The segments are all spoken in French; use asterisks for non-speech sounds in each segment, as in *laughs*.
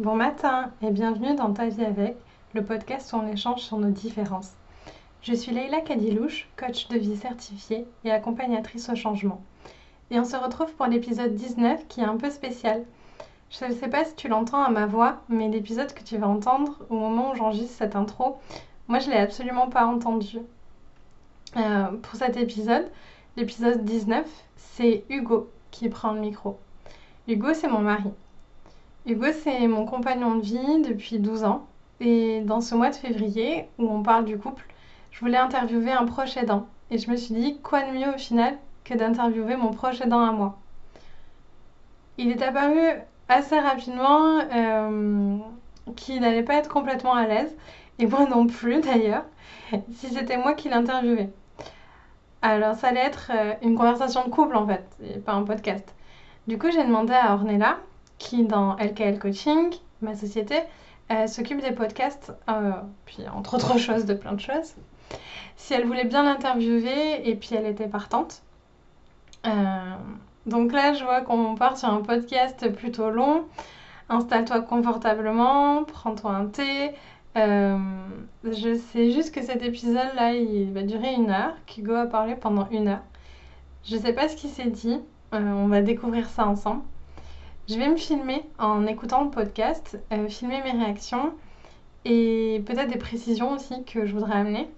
Bon matin et bienvenue dans Ta vie avec, le podcast où on échange sur nos différences. Je suis Leïla Kadilouche, coach de vie certifiée et accompagnatrice au changement. Et on se retrouve pour l'épisode 19 qui est un peu spécial. Je ne sais pas si tu l'entends à ma voix, mais l'épisode que tu vas entendre au moment où j'enregistre cette intro, moi je ne l'ai absolument pas entendu. Euh, pour cet épisode, l'épisode 19, c'est Hugo qui prend le micro. Hugo, c'est mon mari. Hugo, c'est mon compagnon de vie depuis 12 ans. Et dans ce mois de février, où on parle du couple, je voulais interviewer un proche aidant. Et je me suis dit, quoi de mieux au final que d'interviewer mon proche aidant à moi Il est apparu assez rapidement euh, qu'il n'allait pas être complètement à l'aise, et moi non plus *laughs* d'ailleurs, si c'était moi qui l'interviewais. Alors ça allait être euh, une conversation de couple en fait, et pas un podcast. Du coup j'ai demandé à Ornella, qui dans LKL Coaching, ma société, euh, s'occupe des podcasts, euh, puis entre autres *laughs* choses, de plein de choses, si elle voulait bien l'interviewer, et puis elle était partante. donc là je vois qu'on part sur un podcast plutôt long. Installe-toi confortablement, prends-toi un thé, euh, je sais juste que cet épisode-là, il va durer une heure, qu'Hugo a parlé pendant une heure. Je sais pas ce qu'il s'est dit, euh, on va découvrir ça ensemble. Je vais me filmer en écoutant le podcast, euh, filmer mes réactions et peut-être des précisions aussi que je voudrais amener.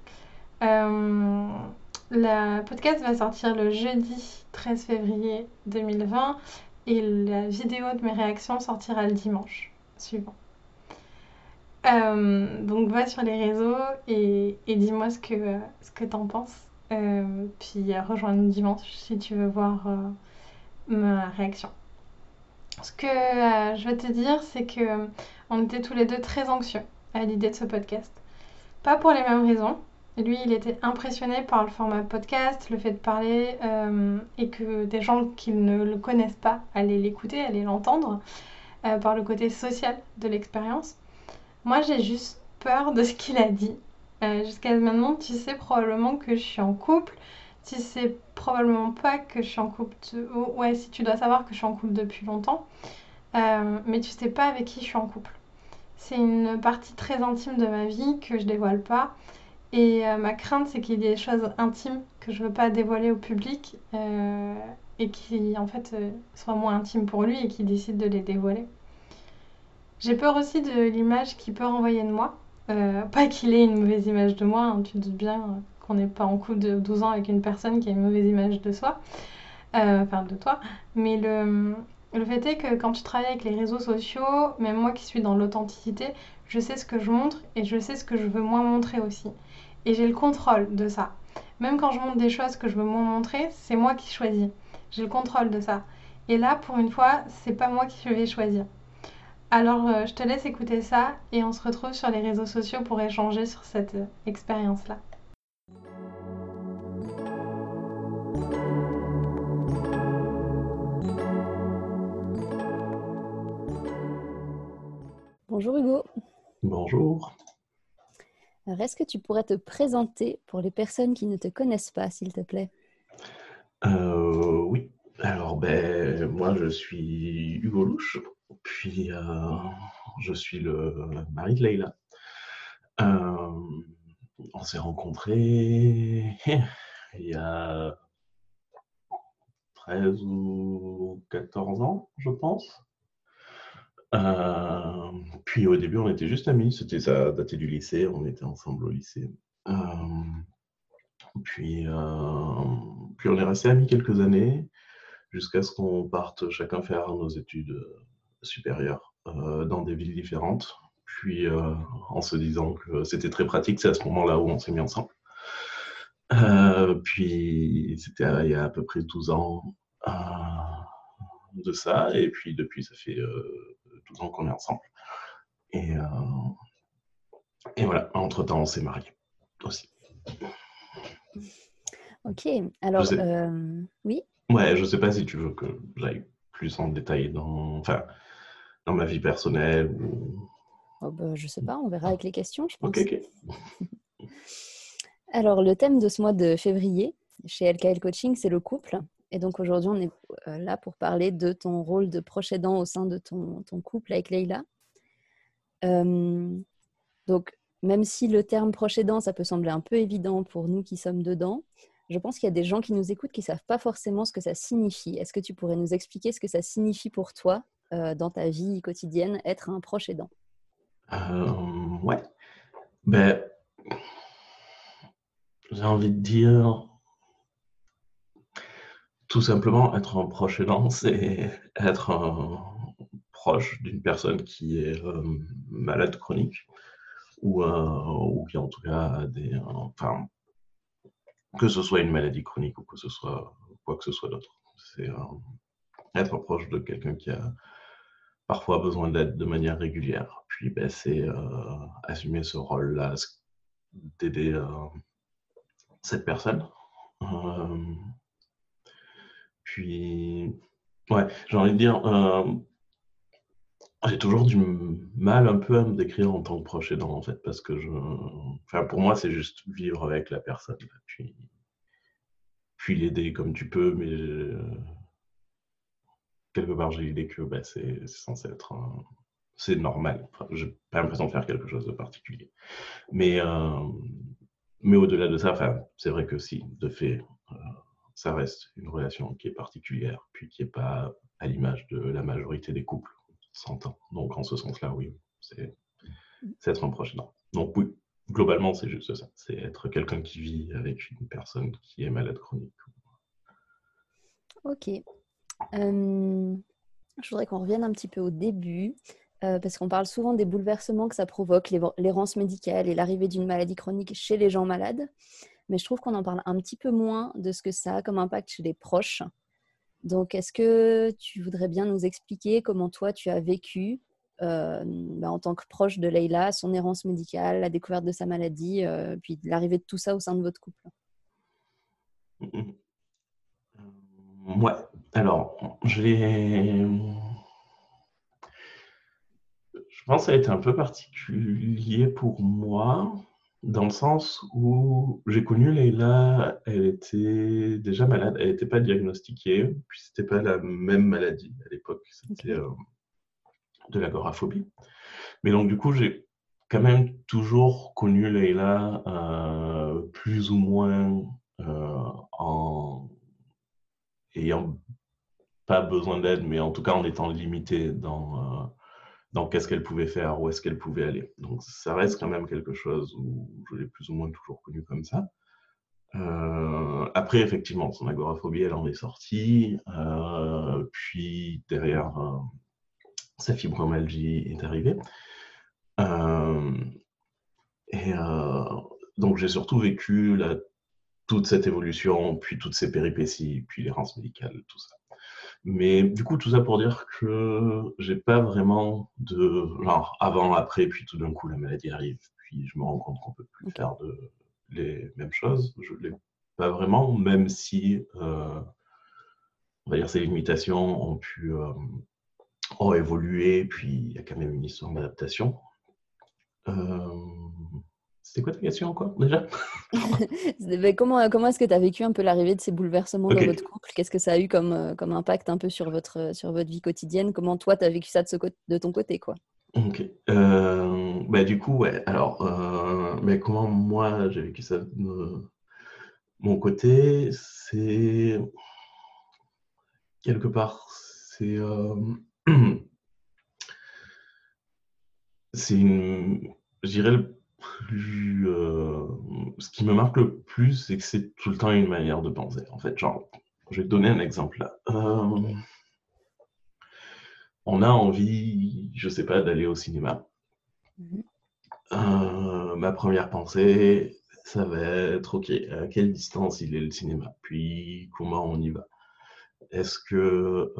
le podcast va sortir le jeudi 13 février 2020 et la vidéo de mes réactions sortira le dimanche suivant. Euh, donc va sur les réseaux et, dis-moi ce que, ce que t'en penses. Euh, puis rejoins-nous dimanche si tu veux voir euh, ma réaction. Ce que je vais te dire, c'est que on était tous les deux très anxieux à l'idée de ce podcast. Pas pour les mêmes raisons. Lui, il était impressionné par le format podcast, le fait de parler et que des gens qui ne le connaissent pas allaient l'écouter, allaient l'entendre, par le côté social de l'expérience. Moi, j'ai juste peur de ce qu'il a dit. Euh, jusqu'à maintenant, tu sais probablement que je suis en couple. Tu sais probablement pas que je suis en couple. ouais, si tu dois savoir que je suis en couple depuis longtemps. Euh, mais tu sais pas avec qui je suis en couple. C'est une partie très intime de ma vie que je dévoile pas. Et euh, ma crainte, c'est qu'il y ait des choses intimes que je veux pas dévoiler au public et qui, en fait, soient moins intimes pour lui et qui décide de les dévoiler. J'ai peur aussi de l'image qu'il peut renvoyer de moi. Euh, pas qu'il ait une mauvaise image de moi, hein, tu te doutes bien qu'on n'est pas en couple de 12 ans avec une personne qui a une mauvaise image de soi, euh, enfin de toi. Mais le, le fait est que quand tu travailles avec les réseaux sociaux, même moi qui suis dans l'authenticité, je sais ce que je montre et je sais ce que je veux moins montrer aussi. Et j'ai le contrôle de ça. Même quand je montre des choses que je veux moins montrer, c'est moi qui choisis. J'ai le contrôle de ça. Et là, pour une fois, c'est pas moi qui vais choisir. Alors, euh, je te laisse écouter ça et on se retrouve sur les réseaux sociaux pour échanger sur cette euh, expérience-là. Bonjour Hugo. Bonjour. est-ce que tu pourrais te présenter pour les personnes qui ne te connaissent pas, s'il te plaît? Euh, Oui. Alors, ben, moi, je suis Hugo Louche. Puis, euh, je suis le mari de Leïla. Euh, on s'est rencontrés *laughs* il y a 13 ou 14 ans, je pense. Euh, puis au début, on était juste amis. C'était ça datait du lycée. On était ensemble au lycée. puis, puis on est resté amis quelques années jusqu'à ce qu'on parte chacun faire nos études supérieure euh, dans des villes différentes. Puis euh, en se disant que c'était très pratique, c'est à ce moment-là où on s'est mis ensemble. Euh, puis c'était il y a à peu près 12 ans de ça. Et puis depuis, ça fait 12 ans qu'on est ensemble. Et, et voilà, entre-temps, on s'est mariés aussi. Ok, alors oui. Ouais, je sais pas si tu veux que j'aille plus en détail dans. Enfin, dans ma vie personnelle ou... oh bah, Je sais pas, on verra avec les questions, je pense. Ok, ok. *laughs* Alors, le thème de ce mois de février chez LKL Coaching, c'est le couple. Et donc aujourd'hui, on est euh, là pour parler de ton rôle de proche aidant au sein de ton, couple avec Leïla. donc, même si le terme proche aidant, ça peut sembler un peu évident pour nous qui sommes dedans, je pense qu'il y a des gens qui nous écoutent qui ne savent pas forcément ce que ça signifie. Est-ce que tu pourrais nous expliquer ce que ça signifie pour toi dans ta vie quotidienne, être un proche aidant? Euh, Ouais. Ben, j'ai envie de dire tout simplement être un proche aidant, *laughs* c'est être proche d'une personne qui est euh, malade chronique ou, euh, ou, qui en tout cas a des. enfin, que ce soit une maladie chronique ou que ce soit quoi que ce soit d'autre. C'est euh, être proche de quelqu'un qui a parfois besoin d'aide de manière régulière. Puis ben, c'est assumer ce rôle-là, d'aider cette personne. Puis, ouais, j'ai envie de dire, j'ai toujours du mal un peu à me décrire en tant que proche aidant, en fait, parce que je. Enfin, pour moi, c'est juste vivre avec la personne, puis, puis l'aider comme tu peux, mais quelque part, j'ai l'idée que bah, c'est censé être. C'est normal. Enfin, j'ai pas l'impression de faire quelque chose de particulier. Mais, euh, mais au-delà de ça, enfin, c'est vrai que si, de fait, euh, ça reste une relation qui est particulière, puis qui n'est pas à l'image de la majorité des couples s'entend. Donc, en ce sens-là, oui, c'est être un proche. Donc, oui, globalement, c'est juste ça. C'est être quelqu'un qui vit avec une personne qui est malade chronique. Ok. Je voudrais qu'on revienne un petit peu au début, euh, parce qu'on parle souvent des bouleversements que ça provoque, l'errance médicale et l'arrivée d'une maladie chronique chez les gens malades. Mais je trouve qu'on en parle un petit peu moins de ce que ça a comme impact chez les proches. Donc, est-ce que tu voudrais bien nous expliquer comment toi tu as vécu euh, bah, en tant que proche de Leïla, son errance médicale, la découverte de sa maladie, euh, puis l'arrivée de tout ça au sein de votre couple? Ouais, alors. Je pense que ça a été un peu particulier pour moi dans le sens où j'ai connu Leïla, elle était déjà malade, elle n'était pas diagnostiquée, puis c'était pas la même maladie à l'époque, c'était euh, de l'agoraphobie. Mais donc du coup, j'ai quand même toujours connu Leïla euh, plus ou moins euh, en ayant pas besoin d'aide, mais en tout cas en étant limité dans dans qu'est-ce qu'elle pouvait faire, où est-ce qu'elle pouvait aller. Donc ça reste quand même quelque chose où je l'ai plus ou moins toujours connu comme ça. Euh, après, effectivement, son agoraphobie, elle en est sortie. Euh, puis derrière, euh, sa fibromyalgie est arrivée. et donc j'ai surtout vécu toute cette évolution, puis toutes ces péripéties, puis l'errance médicale, tout ça. Mais du coup, tout ça pour dire que j'ai pas vraiment de genre avant, après, puis tout d'un coup la maladie arrive, puis je me rends compte qu'on peut plus faire de les mêmes choses. Je l'ai pas vraiment, même si euh, on va dire ces limitations ont pu euh, ont évolué, puis il y a quand même une histoire d'adaptation. Euh, c'était quoi ta question encore déjà? *laughs* Comment, comment est-ce que tu as vécu un peu l'arrivée de ces bouleversements dans votre couple? Qu'est-ce que ça a eu comme, euh, comme impact un peu sur votre, sur votre vie quotidienne? Comment toi, tu as vécu ça de, ce de ton côté quoi? Ok. Euh, bah, du coup, ouais. Alors, euh, mais comment moi j'ai vécu ça de mon côté C'est. Quelque part, c'est. *clears throat* c'est une. Je dirais le plus. Euh, ce qui me marque le plus, c'est que c'est tout le temps une manière de penser. En fait, genre, je vais te donner un exemple là. Euh, on a envie, je sais pas, d'aller au cinéma. Mhm. Euh, ma première pensée, ça va être ok, à quelle distance il est le cinéma? Puis comment on y va? Est-ce que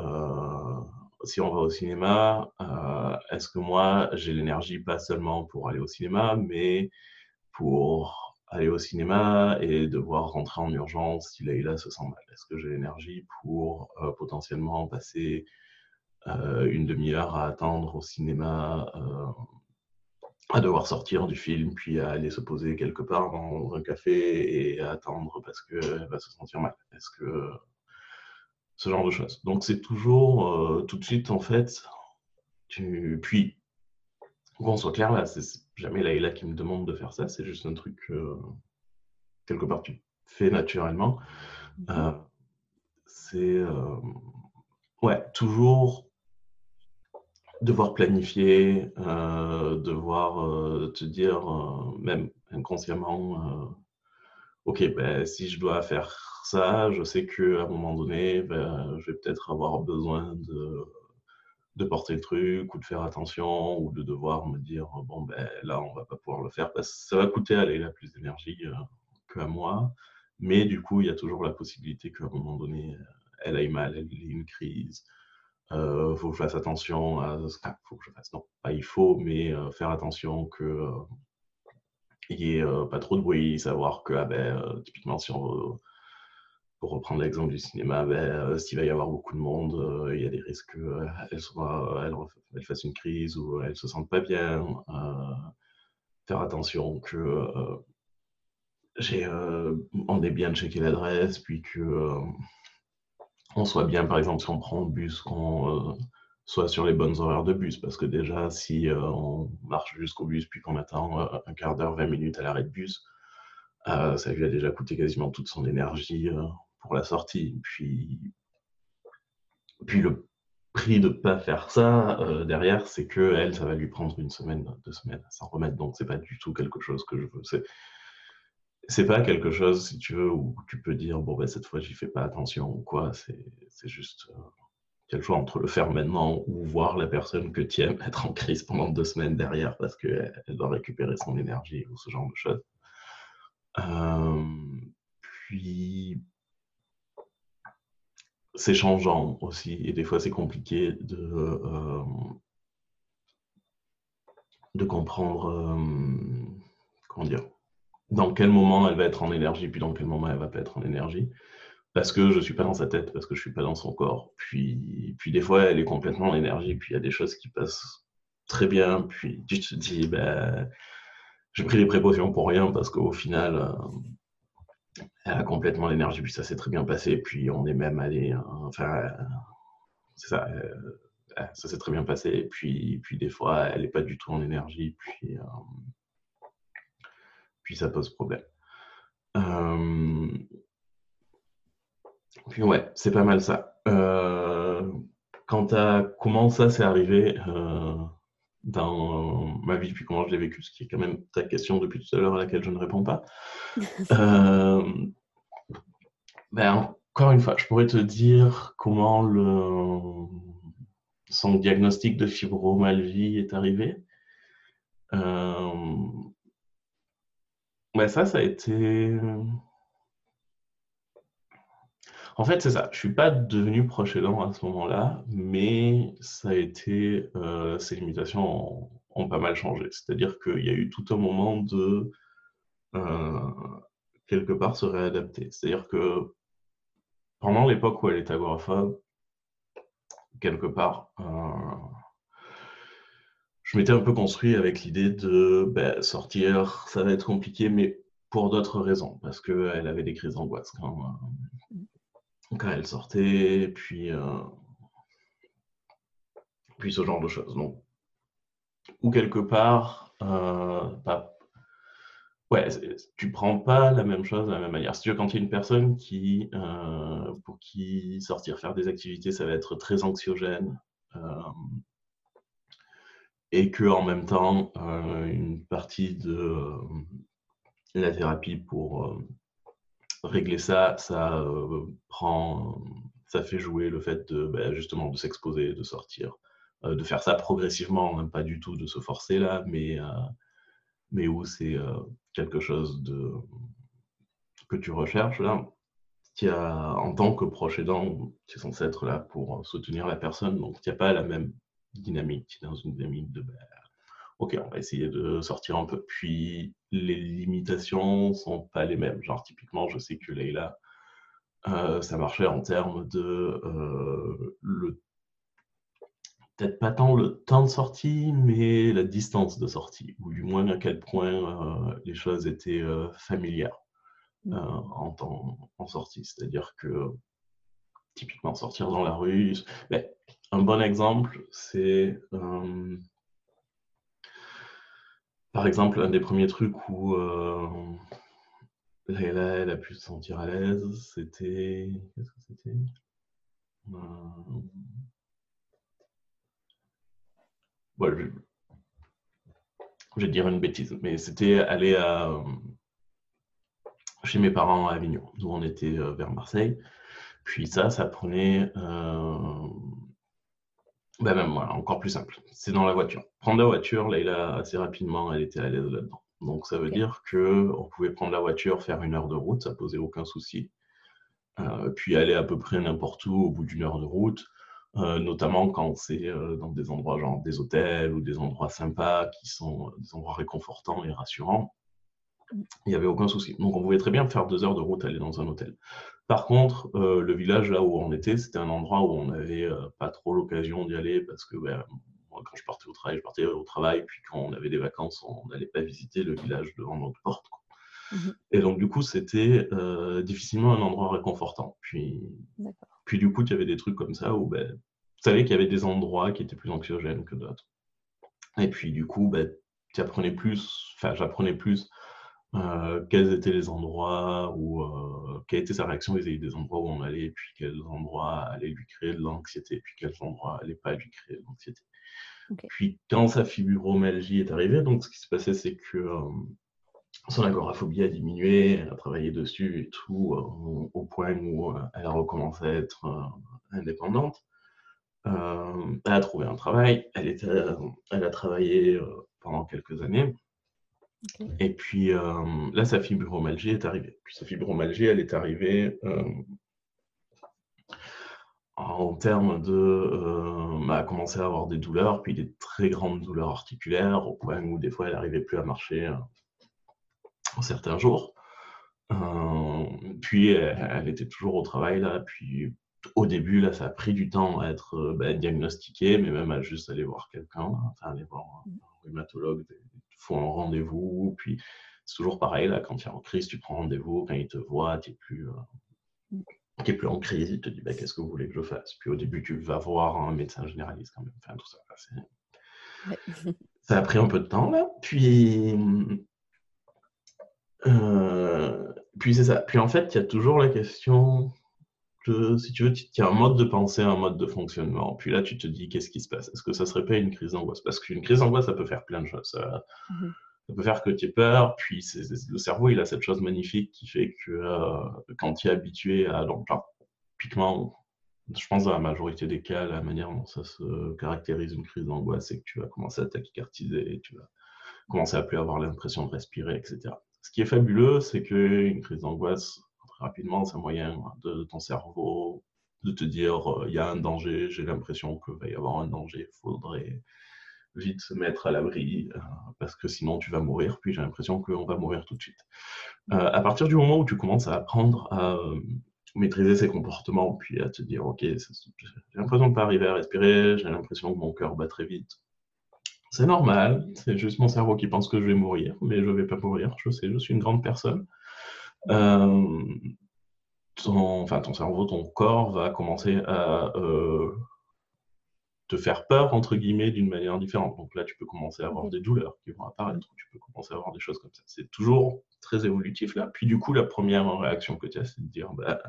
si on va au cinéma, euh, est-ce que moi, j'ai l'énergie pas seulement pour aller au cinéma, mais pour aller au cinéma et devoir rentrer en urgence si Leïla se sent mal. Est-ce que j'ai l'énergie pour euh, potentiellement passer euh, une demi-heure à attendre au cinéma, à devoir sortir du film, puis à aller se poser quelque part dans un café et à attendre parce qu'elle va se sentir mal? Est-ce que ce genre de choses. Donc c'est toujours euh, tout de suite en fait, tu... puis qu'on soit clair là, c'est jamais Laïla qui me demande de faire ça, c'est juste un truc que quelque part tu fais naturellement. Mmh c'est ouais, toujours devoir planifier, devoir te dire, même inconsciemment, ok, ben, si je dois faire ça, je sais qu'à un moment donné, ben, je vais peut-être avoir besoin de, porter le truc ou de faire attention ou de devoir me dire, bon, ben, là, on va pas pouvoir le faire parce que ça va coûter à la plus d'énergie euh, qu'à moi. Mais du coup, il y a toujours la possibilité qu'à un moment donné, elle aille mal, elle ait une crise. Il euh, faut que je fasse attention à ce qu'il faut que je fasse. Non, pas il faut, mais euh, faire attention que il n'y ait pas trop de bruit, savoir que, ah ben, typiquement, si on pour reprendre l'exemple du cinéma, ben, euh, s'il va y avoir beaucoup de monde, euh, il y a des risques qu'elle elle, fasse une crise ou elle se sente pas bien. Euh, faire attention que j'ai, on est bien checké l'adresse, puis que on soit bien, par exemple, si on prend le bus, qu'on soit sur les bonnes horaires de bus, parce que déjà, si on marche jusqu'au bus, puis qu'on attend un quart d'heure, 20 minutes à l'arrêt de bus, ça lui a déjà coûté quasiment toute son énergie pour la sortie. Puis, puis le prix de ne pas faire ça euh, derrière, c'est que elle, ça va lui prendre une semaine, deux semaines à s'en remettre. Donc c'est pas du tout quelque chose que je veux. C'est c'est pas quelque chose, si tu veux, où tu peux dire bon ben cette fois j'y fais pas attention ou quoi. C'est juste euh, quel choix entre le faire maintenant ou voir la personne que tu aimes être en crise pendant deux semaines derrière parce qu'elle elle doit récupérer son énergie ou ce genre de choses. Euh, puis c'est changeant aussi et des fois c'est compliqué de, euh, de comprendre euh, comment dire dans quel moment elle va être en énergie puis dans quel moment elle va pas être en énergie parce que je suis pas dans sa tête parce que je suis pas dans son corps. Puis puis des fois elle est complètement en énergie puis il y a des choses qui passent très bien puis tu te dis ben j'ai pris des précautions pour rien parce qu'au final euh, complètement l'énergie, puis ça s'est très bien passé. Puis on est même allé, euh, enfin, euh, c'est ça, euh, ça s'est très bien passé. Puis, des fois, elle n'est pas du tout en énergie, puis, puis ça pose problème. puis ouais, c'est pas mal ça. quant à comment ça s'est arrivé dans ma vie, puis comment je l'ai vécu, ce qui est quand même ta question depuis tout à l'heure à laquelle je ne réponds pas. *laughs* euh, ben, encore une fois, je pourrais te dire comment le, son diagnostic de fibromyalgie est arrivé. Euh, ben ça, ça a été en fait, c'est ça. Je suis pas devenu proche aidant à ce moment-là, mais ça a été, euh, ces limitations ont, pas mal changé. C'est-à-dire qu'il y a eu tout un moment de euh, quelque part se réadapter. C'est-à-dire que pendant l'époque où elle était agoraphobe, quelque part, euh, je m'étais un peu construit avec l'idée de ben, sortir, ça va être compliqué, mais pour d'autres raisons, parce qu'elle avait des crises d'angoisse quand, quand elle sortait, puis, euh, puis ce genre de choses. Ou quelque part, euh, pas, ouais, tu prends pas la même chose de la même manière. Si tu veux, quand il y a une personne qui, euh, pour qui sortir faire des activités, ça va être très anxiogène, et que en même temps, une partie de la thérapie pour régler ça, ça euh, prend, ça fait jouer le fait de ben, justement de s'exposer, de sortir, euh, de faire ça progressivement, même pas du tout de se forcer là, mais euh, mais où c'est quelque chose de que tu recherches là. Qui a, en tant que proche aidant, tu es censé être là pour soutenir la personne, donc il n'y a pas la même dynamique, dans une dynamique de ben, ok, on va essayer de sortir un peu. Puis les limitations sont pas les mêmes. Genre, typiquement, je sais que Leïla, euh, ça marchait en termes de euh, le peut-être pas tant le temps de sortie, mais la distance de sortie, ou du moins à quel point euh, les choses étaient familières mmh. en temps en sortie. C'est-à-dire que typiquement sortir dans la rue, ben, un bon exemple, c'est par exemple, un des premiers trucs où Leila, elle a pu se sentir à l'aise, c'était. Qu'est-ce que c'était? Je... vais dire une bêtise, mais c'était aller à... chez mes parents à Avignon, d'où on était vers Marseille. Puis ça, ça prenait euh, ben même voilà, encore plus simple. C'est dans la voiture. Prendre la voiture, Leïla, assez rapidement, elle était à l'aise là-dedans. Donc ça veut dire qu'on pouvait prendre la voiture, faire une heure de route, ça posait aucun souci. Euh, puis aller à peu près n'importe où au bout d'une heure de route, euh, notamment quand c'est dans des endroits genre des hôtels ou des endroits sympas qui sont des endroits réconfortants et rassurants. Il n'y avait aucun souci. Donc on pouvait très bien faire deux heures de route, aller dans un hôtel. Par contre, euh, le village là où on était, c'était un endroit où on n'avait euh, pas trop l'occasion d'y aller parce que ben, moi, quand je partais au travail, je partais au travail, puis quand on avait des vacances, on n'allait pas visiter le village devant notre porte. Mmh Et donc, du coup, c'était euh, difficilement un endroit réconfortant. Puis, puis du coup, il y avait des trucs comme ça où ben, tu savais qu'il y avait des endroits qui étaient plus anxiogènes que d'autres. Et puis, du coup, ben, tu apprenais plus, enfin, j'apprenais plus euh, quels étaient les endroits où, euh, quelle était sa réaction vis-à-vis des endroits où on allait, puis quels endroits allaient lui créer de l'anxiété, puis quels endroits allaient pas lui créer de l'anxiété. Puis quand sa fibromyalgie est arrivée, donc ce qui se passait, c'est que euh, son agoraphobie a diminué, elle a travaillé dessus et tout, au point où elle a recommencé à être indépendante. elle a trouvé un travail, elle, était, elle a travaillé pendant quelques années. Et puis euh, là, sa fibromyalgie est arrivée. Puis sa fibromyalgie, elle est arrivée euh, en termes de. Euh, bah, elle a commencé à avoir des douleurs, puis des très grandes douleurs articulaires, au point où des fois elle n'arrivait plus à marcher en certains jours. puis elle, était toujours au travail là, puis au début, là, ça a pris du temps à être bah, diagnostiqué, mais même à juste aller voir quelqu'un, enfin aller voir un mmh. rhumatologue, faut un rendez-vous. Puis c'est toujours pareil, là, quand tu es en crise, tu prends rendez-vous, quand il te voit, tu n'es plus, euh, plus en crise, il te dit bah, qu'est-ce que vous voulez que je fasse? Puis au début, tu vas voir un médecin généraliste quand même. Enfin, tout ça. ça a pris un peu de temps, là. Puis. Euh, puis c'est ça. Puis en fait, il y a toujours la question si tu veux, il y a un mode de pensée, un mode de fonctionnement. Puis là, tu te dis, qu'est-ce qui se passe? Est-ce que ça serait pas une crise d'angoisse? Parce qu'une crise d'angoisse, ça peut faire plein de choses. Mmh ça, peut faire que tu aies peur, puis le cerveau, il a cette chose magnifique qui fait que euh, quand tu es habitué à... Donc, typiquement, je pense dans la majorité des cas, la manière dont ça se caractérise une crise d'angoisse, c'est que tu vas commencer à tachycardiser, tu vas commencer à plus avoir l'impression de respirer, etc. Ce qui est fabuleux, c'est qu'une crise d'angoisse, rapidement, c'est un moyen de, ton cerveau de te dire euh, il y a un danger, j'ai l'impression qu'il va y avoir un danger, il faudrait vite se mettre à l'abri euh, parce que sinon tu vas mourir. Puis j'ai l'impression qu'on va mourir tout de suite. Euh, à partir du moment où tu commences à apprendre à maîtriser ces comportements, puis à te dire ok, j'ai l'impression de ne pas arriver à respirer, j'ai l'impression que mon cœur bat très vite. C'est normal, c'est juste mon cerveau qui pense que je vais mourir, mais je ne vais pas mourir, je sais, je suis une grande personne. Euh, ton, enfin, ton cerveau, ton corps va commencer à euh, te faire peur, entre guillemets, d'une manière différente. Donc là, tu peux commencer à avoir des douleurs qui vont apparaître, tu peux commencer à avoir des choses comme ça. C'est toujours très évolutif là. Puis du coup, la première réaction que tu as, c'est de dire, bah,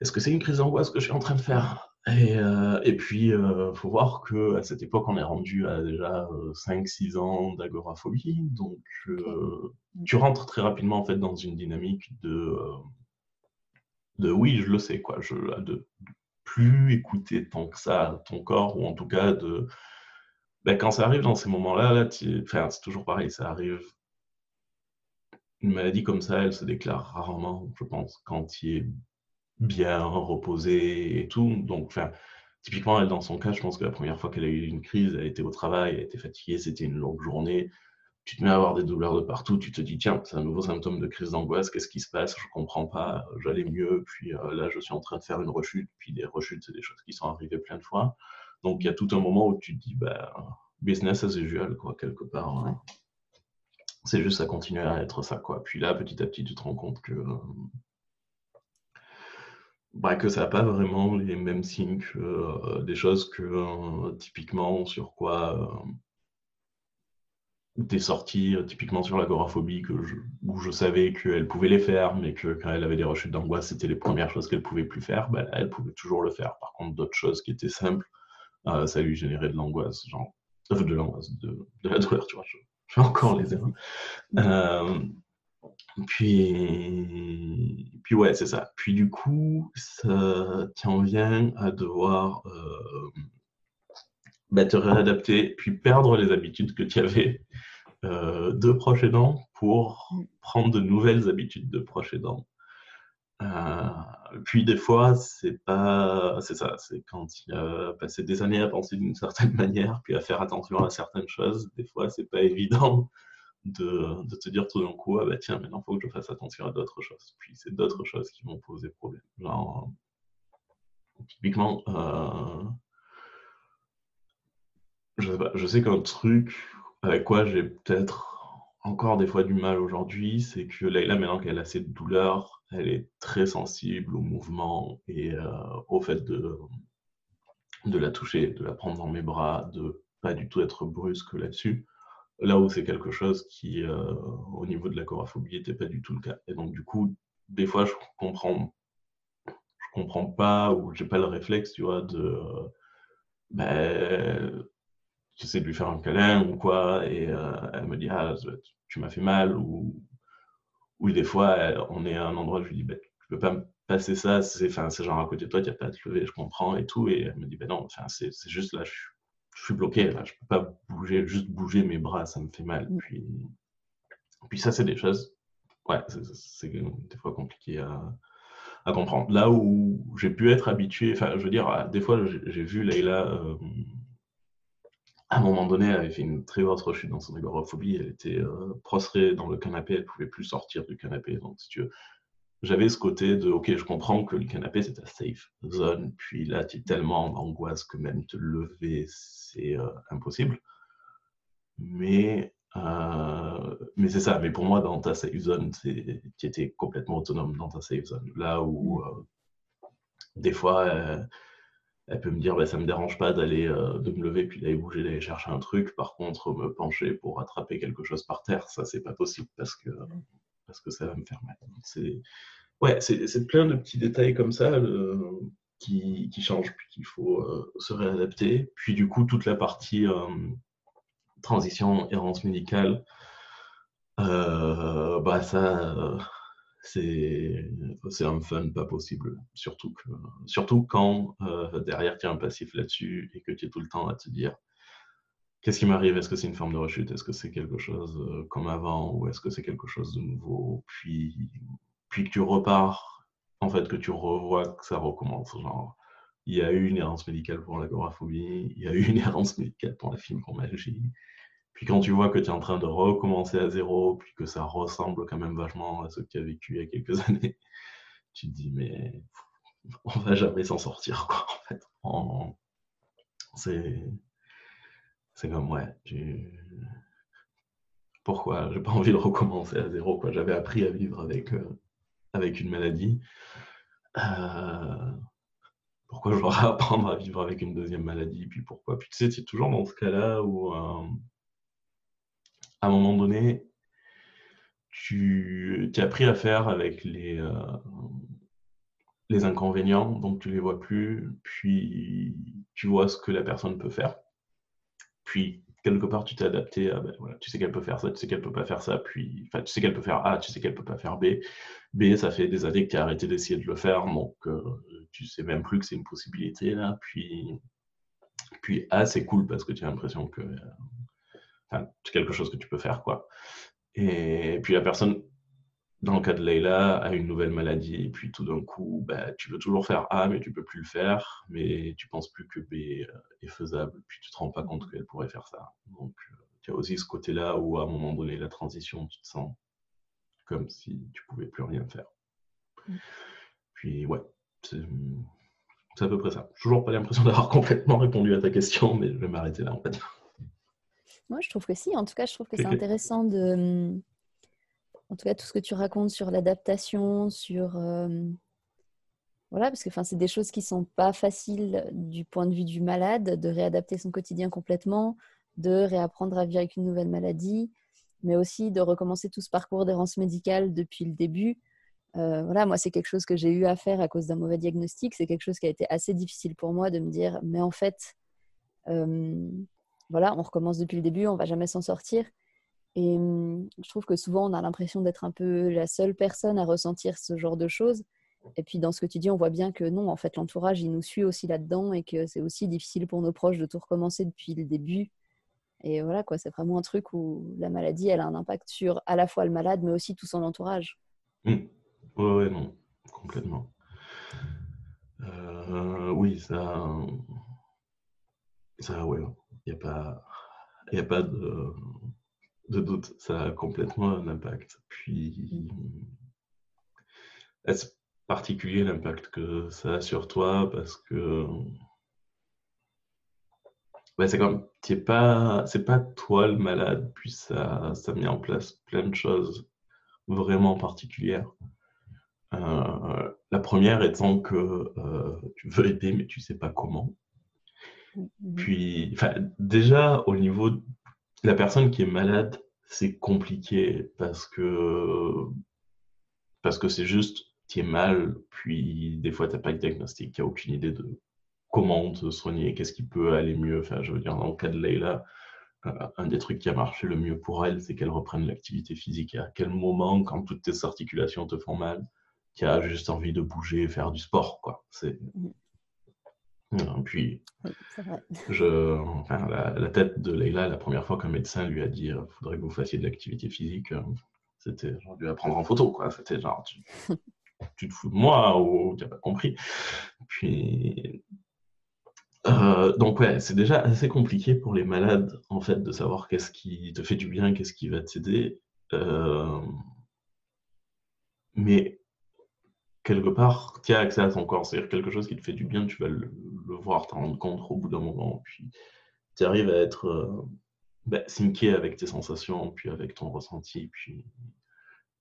est-ce que c'est une crise d'angoisse que je suis en train de faire? Et, euh, et, puis, il euh, faut voir qu'à cette époque, on est rendu à déjà 5-6 euh, ans d'agoraphobie. Donc, tu rentres très rapidement en fait, dans une dynamique de, de oui, je le sais, quoi, je, de plus écouter tant que ça ton corps, ou en tout cas de. Ben, quand ça arrive dans ces moments-là, là, c'est toujours pareil, ça arrive. Une maladie comme ça, elle se déclare rarement, je pense, quand il est bien reposée et tout. Donc, enfin, typiquement, elle, dans son cas, je pense que la première fois qu'elle a eu une crise, elle était au travail, elle était fatiguée, c'était une longue journée. Tu te mets à avoir des douleurs de partout, tu te dis, tiens, c'est un nouveau symptôme de crise d'angoisse, qu'est-ce qui se passe? Je comprends pas, j'allais mieux, puis euh, là, je suis en train de faire une rechute, puis des rechutes, c'est des choses qui sont arrivées plein de fois. Donc, il y a tout un moment où tu te dis, bah, business as usual, quoi, quelque part. Hein. C'est juste, ça continue à être ça, quoi. Puis là, petit à petit, tu te rends compte que euh, bah, que ça n'a pas vraiment les mêmes signes que euh, des choses que euh, typiquement sur quoi euh, des sorties typiquement sur l'agoraphobie que où je savais qu'elle pouvait les faire, mais que quand elle avait des rechutes d'angoisse, c'était les premières choses qu'elle pouvait plus faire. Ben elle pouvait toujours le faire. Par contre, d'autres choses qui étaient simples, ça lui générait de l'angoisse, genre de l'angoisse, de, de, la douleur, tu vois. Je, fais encore les erreurs. *laughs* Puis, puis ouais, c'est ça. Puis du coup, ça t'en vient à devoir euh, bah, te réadapter, puis perdre les habitudes que tu avais euh, de proche aidant pour mmh. prendre de nouvelles habitudes de proche aidant. Euh, puis des fois, c'est pas, c'est ça, c'est quand il a passé des années à penser d'une certaine *laughs* manière, puis à faire attention à certaines choses. Des fois, c'est pas évident de, te dire tout d'un coup, ah bah tiens, maintenant il faut que je fasse attention à d'autres choses. Puis c'est d'autres choses qui vont poser problème. Genre, typiquement, euh, je sais, qu'un truc avec quoi j'ai peut-être encore des fois du mal aujourd'hui, c'est que Leïla, maintenant qu'elle a cette douleur, elle est très sensible au mouvement et euh, au fait de, de la toucher, de la prendre dans mes bras, de pas du tout être brusque là-dessus. Là où c'est quelque chose qui, euh, au niveau de la coraphobie, n'était pas du tout le cas. Et donc, du coup, des fois, je comprends, je comprends pas ou j'ai pas le réflexe, tu vois, de. Euh, ben, j'essaie de lui faire un câlin ou quoi, et euh, elle me dit Ah, tu m'as fait mal, ou, ou des fois, on est à un endroit, je lui dis ben, Tu peux pas passer ça, c'est genre à côté de toi, tu n'as pas à te lever, je comprends, et tout, et elle me dit Ben non, c'est juste là, je suis je suis bloqué, là, je peux pas bouger, juste bouger mes bras, ça me fait mal. Mm. Puis, puis ça, c'est des choses, ouais, c'est des fois compliqué à, à, comprendre. Là où j'ai pu être habitué, enfin, je veux dire, des fois, j'ai vu Leïla, euh, à un moment donné, elle avait fait une très grosse rechute dans son agoraphobie, elle était euh, prostrée dans le canapé, elle pouvait plus sortir du canapé. Donc, si tu veux, j'avais ce côté de ok, je comprends que le canapé c'est ta safe zone, puis là tu es tellement en angoisse que même te lever c'est euh, impossible. Mais, euh, mais c'est ça, mais pour moi dans ta safe zone, tu étais complètement autonome dans ta safe zone. Là où euh, des fois elle peut me dire bah, ça me dérange pas d'aller de me lever puis d'aller bouger, d'aller chercher un truc. Par contre, me pencher pour attraper quelque chose par terre, ça c'est pas possible parce que parce que ça va me faire mal. C'est ouais, plein de petits détails comme ça euh, qui, qui, changent, puis qu'il faut euh, se réadapter. Puis du coup, toute la partie euh, transition, errance médicale, bah ça, c'est un fun pas possible. Surtout, que, surtout quand derrière tu as un passif là-dessus et que tu es tout le temps à te dire Qu'est-ce qui m'arrive? Est-ce que c'est une forme de rechute? Est-ce que c'est quelque chose euh, comme avant ou est-ce que c'est quelque chose de nouveau? Puis, puis que tu repars, en fait, que tu revois que ça recommence. Genre, il y a eu une errance médicale pour l'agoraphobie, il y a eu une *laughs* errance médicale pour la fibromyalgie. Puis quand tu vois que tu es en train de recommencer à zéro, puis que ça ressemble quand même vachement à ce que tu as vécu il y a quelques *laughs* années, tu te dis, mais on va jamais s'en sortir, quoi, en fait. C'est c'est comme, ouais, tu... pourquoi J'ai pas envie de recommencer à zéro. J'avais appris à vivre avec, euh, avec une maladie. Euh, pourquoi je dois *laughs* apprendre à vivre avec une deuxième maladie Puis pourquoi? Puis tu sais, c'est toujours dans ce cas-là où, euh, à un moment donné, tu as appris à faire avec les, les inconvénients, donc tu les vois plus, puis tu vois ce que la personne peut faire. Puis, quelque part, tu t'es adapté à, ben, voilà, tu sais qu'elle peut faire ça, tu sais qu'elle peut pas faire ça, puis, enfin, tu sais qu'elle peut faire A, tu sais qu'elle peut pas faire B. B, ça fait des années que tu as arrêté d'essayer de le faire, donc euh, tu sais même plus que c'est une possibilité, là. Puis, puis A, c'est cool parce que tu as l'impression que euh, c'est quelque chose que tu peux faire, quoi. Et puis la personne dans le cas de Leila, a une nouvelle maladie, et puis tout d'un coup, bah, tu veux toujours faire A, mais tu peux plus le faire, mais tu penses plus que B euh, est faisable, puis tu te rends pas compte qu'elle pourrait faire ça. Donc, euh, tu as aussi ce côté-là où, à un moment donné, la transition, tu te sens comme si tu pouvais plus rien faire. Mm. Puis, ouais, c'est à peu près ça. Toujours pas l'impression d'avoir *laughs* complètement répondu à ta question, mais je vais m'arrêter là, va dire. Moi, je trouve que si. En tout cas, je trouve que c'est intéressant de en tout cas tout ce que tu racontes sur l'adaptation, sur euh, voilà, parce que c'est des choses qui sont pas faciles du point de vue du malade de réadapter son quotidien complètement, de réapprendre à vivre avec une nouvelle maladie, mais aussi de recommencer tout ce parcours d'errance médicale depuis le début. Euh, voilà, moi, c'est quelque chose que j'ai eu à faire à cause d'un mauvais diagnostic. C'est quelque chose qui a été assez difficile pour moi de me dire, mais en fait, euh, voilà, on recommence depuis le début, on va jamais s'en sortir. Et hum, je trouve que souvent, on a l'impression d'être un peu la seule personne à ressentir ce genre de choses. Et puis, dans ce que tu dis, on voit bien que non, en fait, l'entourage, il nous suit aussi là-dedans et que c'est aussi difficile pour nos proches de tout recommencer depuis le début. Et voilà, quoi, c'est vraiment un truc où la maladie, elle a un impact sur à la fois le malade, mais aussi tout son entourage. Oui, mmh. Ouais, non, complètement. Euh, oui, ça, ça, ouais, il n'y a pas, y a pas de, de, doute, ça a complètement un impact. Puis, est-ce particulier l'impact que ça a sur toi? Parce que c'est comme, c'est pas, c'est pas toi le malade, puis ça, ça met en place plein de choses vraiment particulières. Euh, la première étant que euh, tu veux aider, mais tu sais pas comment. Mmh puis, déjà, au niveau la personne qui est malade, c'est compliqué parce que parce que c'est juste tu es mal, puis des fois tu n'as pas de diagnostic, tu n'as aucune idée de comment te soigner, qu'est-ce qui peut aller mieux. Enfin, je veux dire, dans le cas de Leila, euh, un des trucs qui a marché le mieux pour elle, c'est qu'elle reprenne l'activité physique. À quel moment, quand toutes tes articulations te font mal, tu as juste envie de bouger, faire du sport, quoi. C'est. Mmh. Puis, *laughs* Je, enfin, la, tête de Leila, la première fois qu'un médecin lui a dit il faudrait que vous fassiez de l'activité physique, euh, c'était genre lui apprendre en photo, quoi. C'était genre tu, *laughs* tu, te fous de moi ou tu n'as pas compris. Puis euh, donc ouais, c'est déjà assez compliqué pour les malades en fait de savoir qu'est-ce qui te fait du bien, qu'est-ce qui va t'aider. Euh, mais quelque part, tu as accès à ton corps, c'est-à-dire quelque chose qui te fait du bien, tu vas le, voir, t'en rendre compte au bout d'un moment, puis tu arrives à être euh, bah, avec tes sensations, puis avec ton ressenti, puis,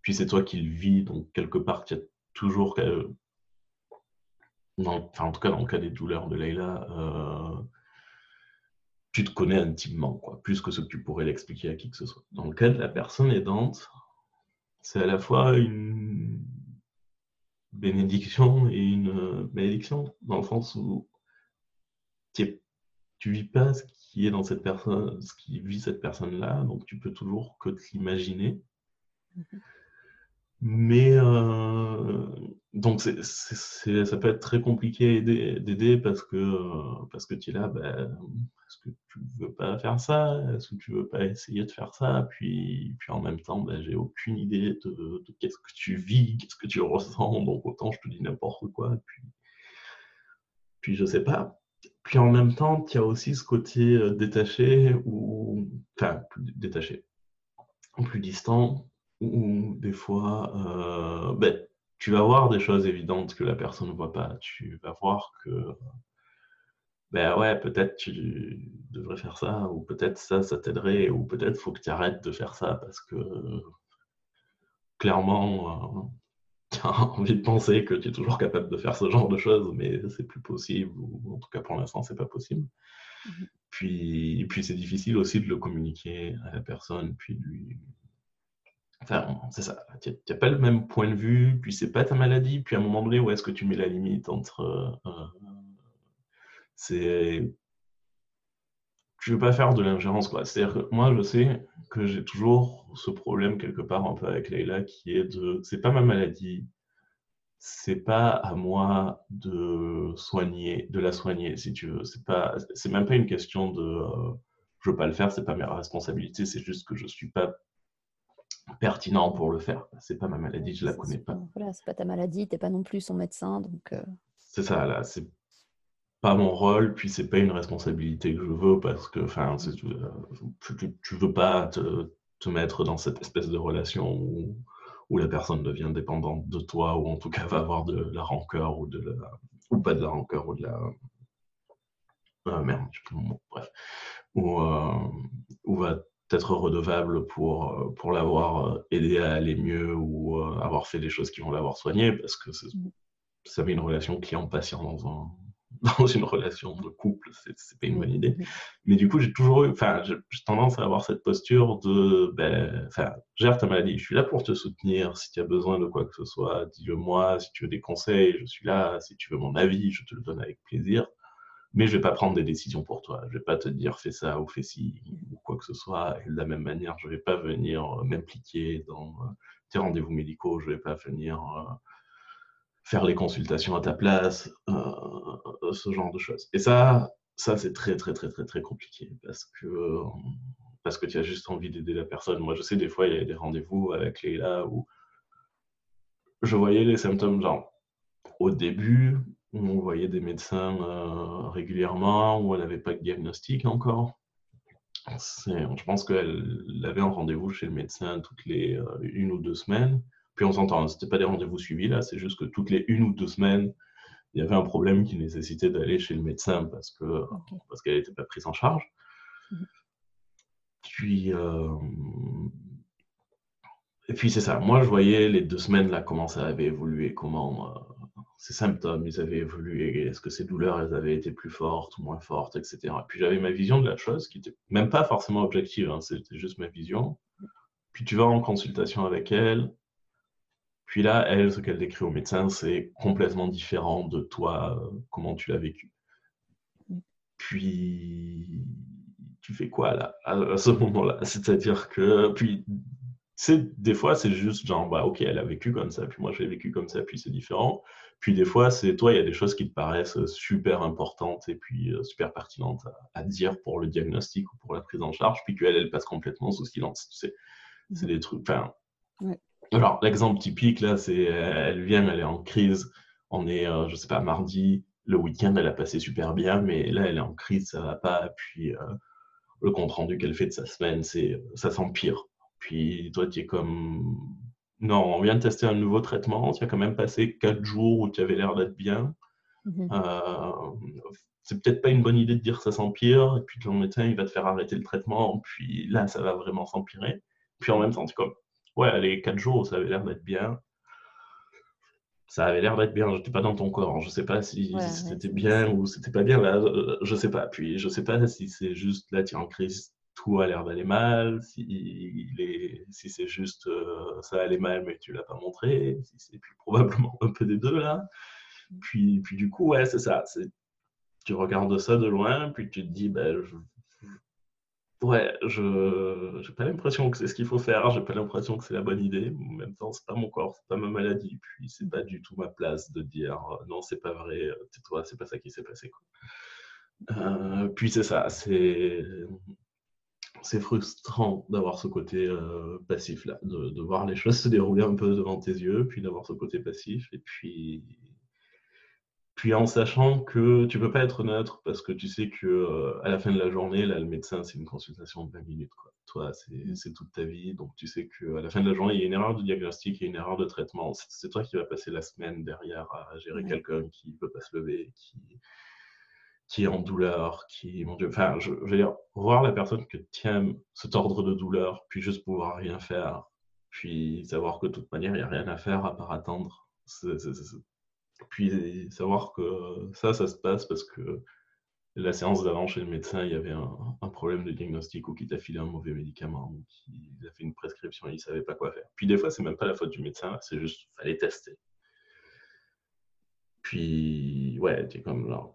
puis c'est toi qui le vis, donc quelque part, tu as toujours enfin, en tout cas dans le cas des douleurs de Leïla, euh, tu te connais intimement, quoi, plus que ce que tu pourrais l'expliquer à qui que ce soit. Dans le cas de la personne aidante, c'est à la fois une bénédiction et une malédiction, dans le sens où tu ne vis pas ce qui est dans cette personne, ce qui vit cette personne-là, donc tu peux toujours que te l'imaginer. Mm-hmm. Mais euh, donc ça peut être très compliqué d'aider parce que parce que tu es là, ben, que tu veux pas faire ça Est-ce que tu veux pas essayer de faire ça? Puis puis en même temps, ben, j'ai aucune idée de, qu'est-ce que tu vis, qu'est-ce que tu *laughs* ressens, donc autant je te dis n'importe quoi. Puis puis je sais pas. Puis en même temps, il y a aussi ce côté euh, détaché ou enfin plus détaché, plus distant ou des fois, euh, ben, tu vas voir des choses évidentes que la personne ne voit pas. Tu vas voir que, ben ouais, peut-être tu devrais faire ça, ou peut-être ça, ça t'aiderait, ou peut-être faut que tu arrêtes de faire ça parce que clairement, euh, *laughs* tu as envie de penser que tu es toujours capable de faire ce genre de choses, mais c'est plus possible, ou en tout cas pour l'instant, c'est pas possible. Mmh puis, puis c'est difficile aussi de le communiquer à la personne, puis lui, Enfin, c'est ça. Tu n'as pas le même point de vue, puis c'est pas ta maladie, puis à un moment donné, où est-ce que tu mets la limite entre. Euh, c'est. Tu veux pas faire de l'ingérence, quoi. C'est-à-dire que moi, je sais que j'ai toujours ce problème quelque part un peu avec Leïla qui est de. C'est pas ma maladie, c'est pas à moi de soigner, de la soigner, si tu veux. C'est pas, c'est même pas une question de. Euh, je veux pas le faire, c'est pas ma responsabilité, c'est juste que je suis pas pertinent pour le faire. C'est pas ma maladie, je la connais pas. Voilà, c'est pas ta maladie, t'es pas non plus son médecin, donc. Euh. C'est ça, là, c'est pas mon rôle, puis c'est pas une responsabilité que je veux parce que, enfin, tu, tu, veux pas te, te, mettre dans cette espèce de relation où, où, la personne devient dépendante de toi ou en tout cas va avoir de la rancœur ou de la, ou pas de la rancœur ou de la ah, merde, bref, ou, euh, ou va être redevable pour, euh, pour l'avoir euh, aidé à aller mieux ou euh, avoir fait des choses qui vont l'avoir soigné parce que mmh. ça met une relation client-patient dans un, *laughs* dans une relation de couple, c'est pas une bonne idée. Mais du coup, j'ai toujours eu, enfin, j'ai tendance à avoir cette posture de, ben, enfin, gère ta maladie, je suis là pour te soutenir. Si tu as besoin de quoi que ce soit, dis-le moi. Si tu veux des conseils, je suis là. Si tu veux mon avis, je te le donne avec plaisir. Mais je vais pas prendre des décisions pour toi. Je vais pas te dire fais ça ou fais ci ou quoi que ce soit. Et de la même manière, je vais pas venir m'impliquer dans euh, tes rendez-vous médicaux. Je vais pas venir euh, faire les consultations à ta place, euh, ce genre de choses. Et ça, ça c'est très très très très très compliqué parce que parce que tu as juste envie d'aider la personne. Moi, je sais des fois il y a des rendez-vous avec Leila où je voyais les symptômes genre au début, on voyait des médecins euh, régulièrement où elle n'avait pas de diagnostic encore. Je pense qu'elle avait un rendez-vous chez le médecin toutes les euh, une ou deux semaines. Puis on s'entend, ce n'était pas des rendez-vous suivis là, c'est juste que toutes les une ou deux semaines, il y avait un problème qui nécessitait d'aller chez le médecin parce que parce qu'elle n'était pas prise en charge. Mhm. Puis euh, et puis c'est ça. Moi, je voyais les deux semaines là comment ça avait évolué, comment euh, ces symptômes ils avaient évolué, est-ce que ces douleurs elles avaient été plus fortes ou moins fortes, etc. Puis j'avais ma vision de la chose qui était même pas forcément objective, hein, c'était juste ma vision. Puis tu vas en consultation avec elle, puis là, elle, ce qu'elle décrit au médecin, c'est complètement différent de toi, euh, comment tu l'as vécu. Puis, tu fais quoi là, à, ce moment-là? C'est-à-dire que, puis, c'est des fois, c'est juste genre, bah ok, elle a vécu comme ça, puis moi j'ai vécu comme ça, puis c'est différent. Puis des fois, c'est toi, il y a des choses qui te paraissent super importantes et puis euh, super pertinentes à, dire pour le diagnostic ou pour la prise en charge, puis qu'elle, elle passe complètement sous silence. Tu sais, c'est mmh. des trucs. Enfin, alors, l'exemple typique, là, c'est elle vient, elle est en crise. On est, euh, je sais pas, mardi, le week-end, elle a passé super bien, mais là, elle est en crise, ça va pas. Puis, euh, le compte-rendu qu'elle fait de sa semaine, c'est ça s'empire. Puis, toi, tu es comme. Non, on vient de tester un nouveau traitement. Tu as quand même passé quatre jours où tu avais l'air d'être bien. Mmh euh, c'est peut-être pas une bonne idée de dire ça s'empire, et puis ton médecin, il va te faire arrêter le traitement, puis là, ça va vraiment s'empirer. Puis en même temps, tu es comme, ouais, les quatre jours, ça avait l'air d'être bien. Ça avait l'air d'être bien, je n'étais pas dans ton corps. Je sais pas si, c'était bien ou c'était pas bien. Là, euh, je sais pas. Puis je sais pas si c'est juste là, tu es en crise, tout a l'air d'aller mal, si, si c'est juste euh, ça allait mal mais tu l'as pas montré, si c'est plus probablement *laughs* un peu des deux là. Puis, puis du coup, ouais, c'est ça. Tu regardes ça de loin, puis tu te dis, ben, je, Ouais, je n'ai pas l'impression que c'est ce qu'il faut faire, j'ai pas l'impression que c'est la bonne idée. En même temps, c'est pas mon corps, c'est pas ma maladie, puis c'est pas du tout ma place de dire euh, non, c'est pas vrai, tais-toi, c'est pas ça qui s'est passé. Euh, puis c'est ça, c'est c'est frustrant d'avoir ce côté euh, passif là, de, voir les choses se dérouler un peu devant tes yeux, puis d'avoir ce côté passif, et puis puis en sachant que tu peux pas être neutre parce que tu sais que euh, à la fin de la journée, là, le médecin, c'est une consultation de 20 minutes. Quoi. Toi, mmh. c'est toute ta vie. Donc tu sais qu'à la fin de la journée, il y a une erreur de diagnostic et une erreur de traitement. C'est toi qui vas passer la semaine derrière à gérer quelqu'un qui ne peut pas se lever, qui, qui est en douleur, qui, mon Dieu, enfin, je, veux dire, voir la personne que tu aimes se tordre de douleur, puis juste pouvoir rien faire, puis savoir que de toute manière, il n'y a rien à faire à part attendre. Puis savoir que ça, ça se passe parce que la séance d'avant chez le médecin, il y avait un, problème de diagnostic ou qu'il t'a filé un mauvais médicament ou qu'il a fait une prescription et il ne savait pas quoi faire. Puis des fois, c'est même pas la faute du médecin, c'est juste fallait tester. Puis, ouais, tu es comme là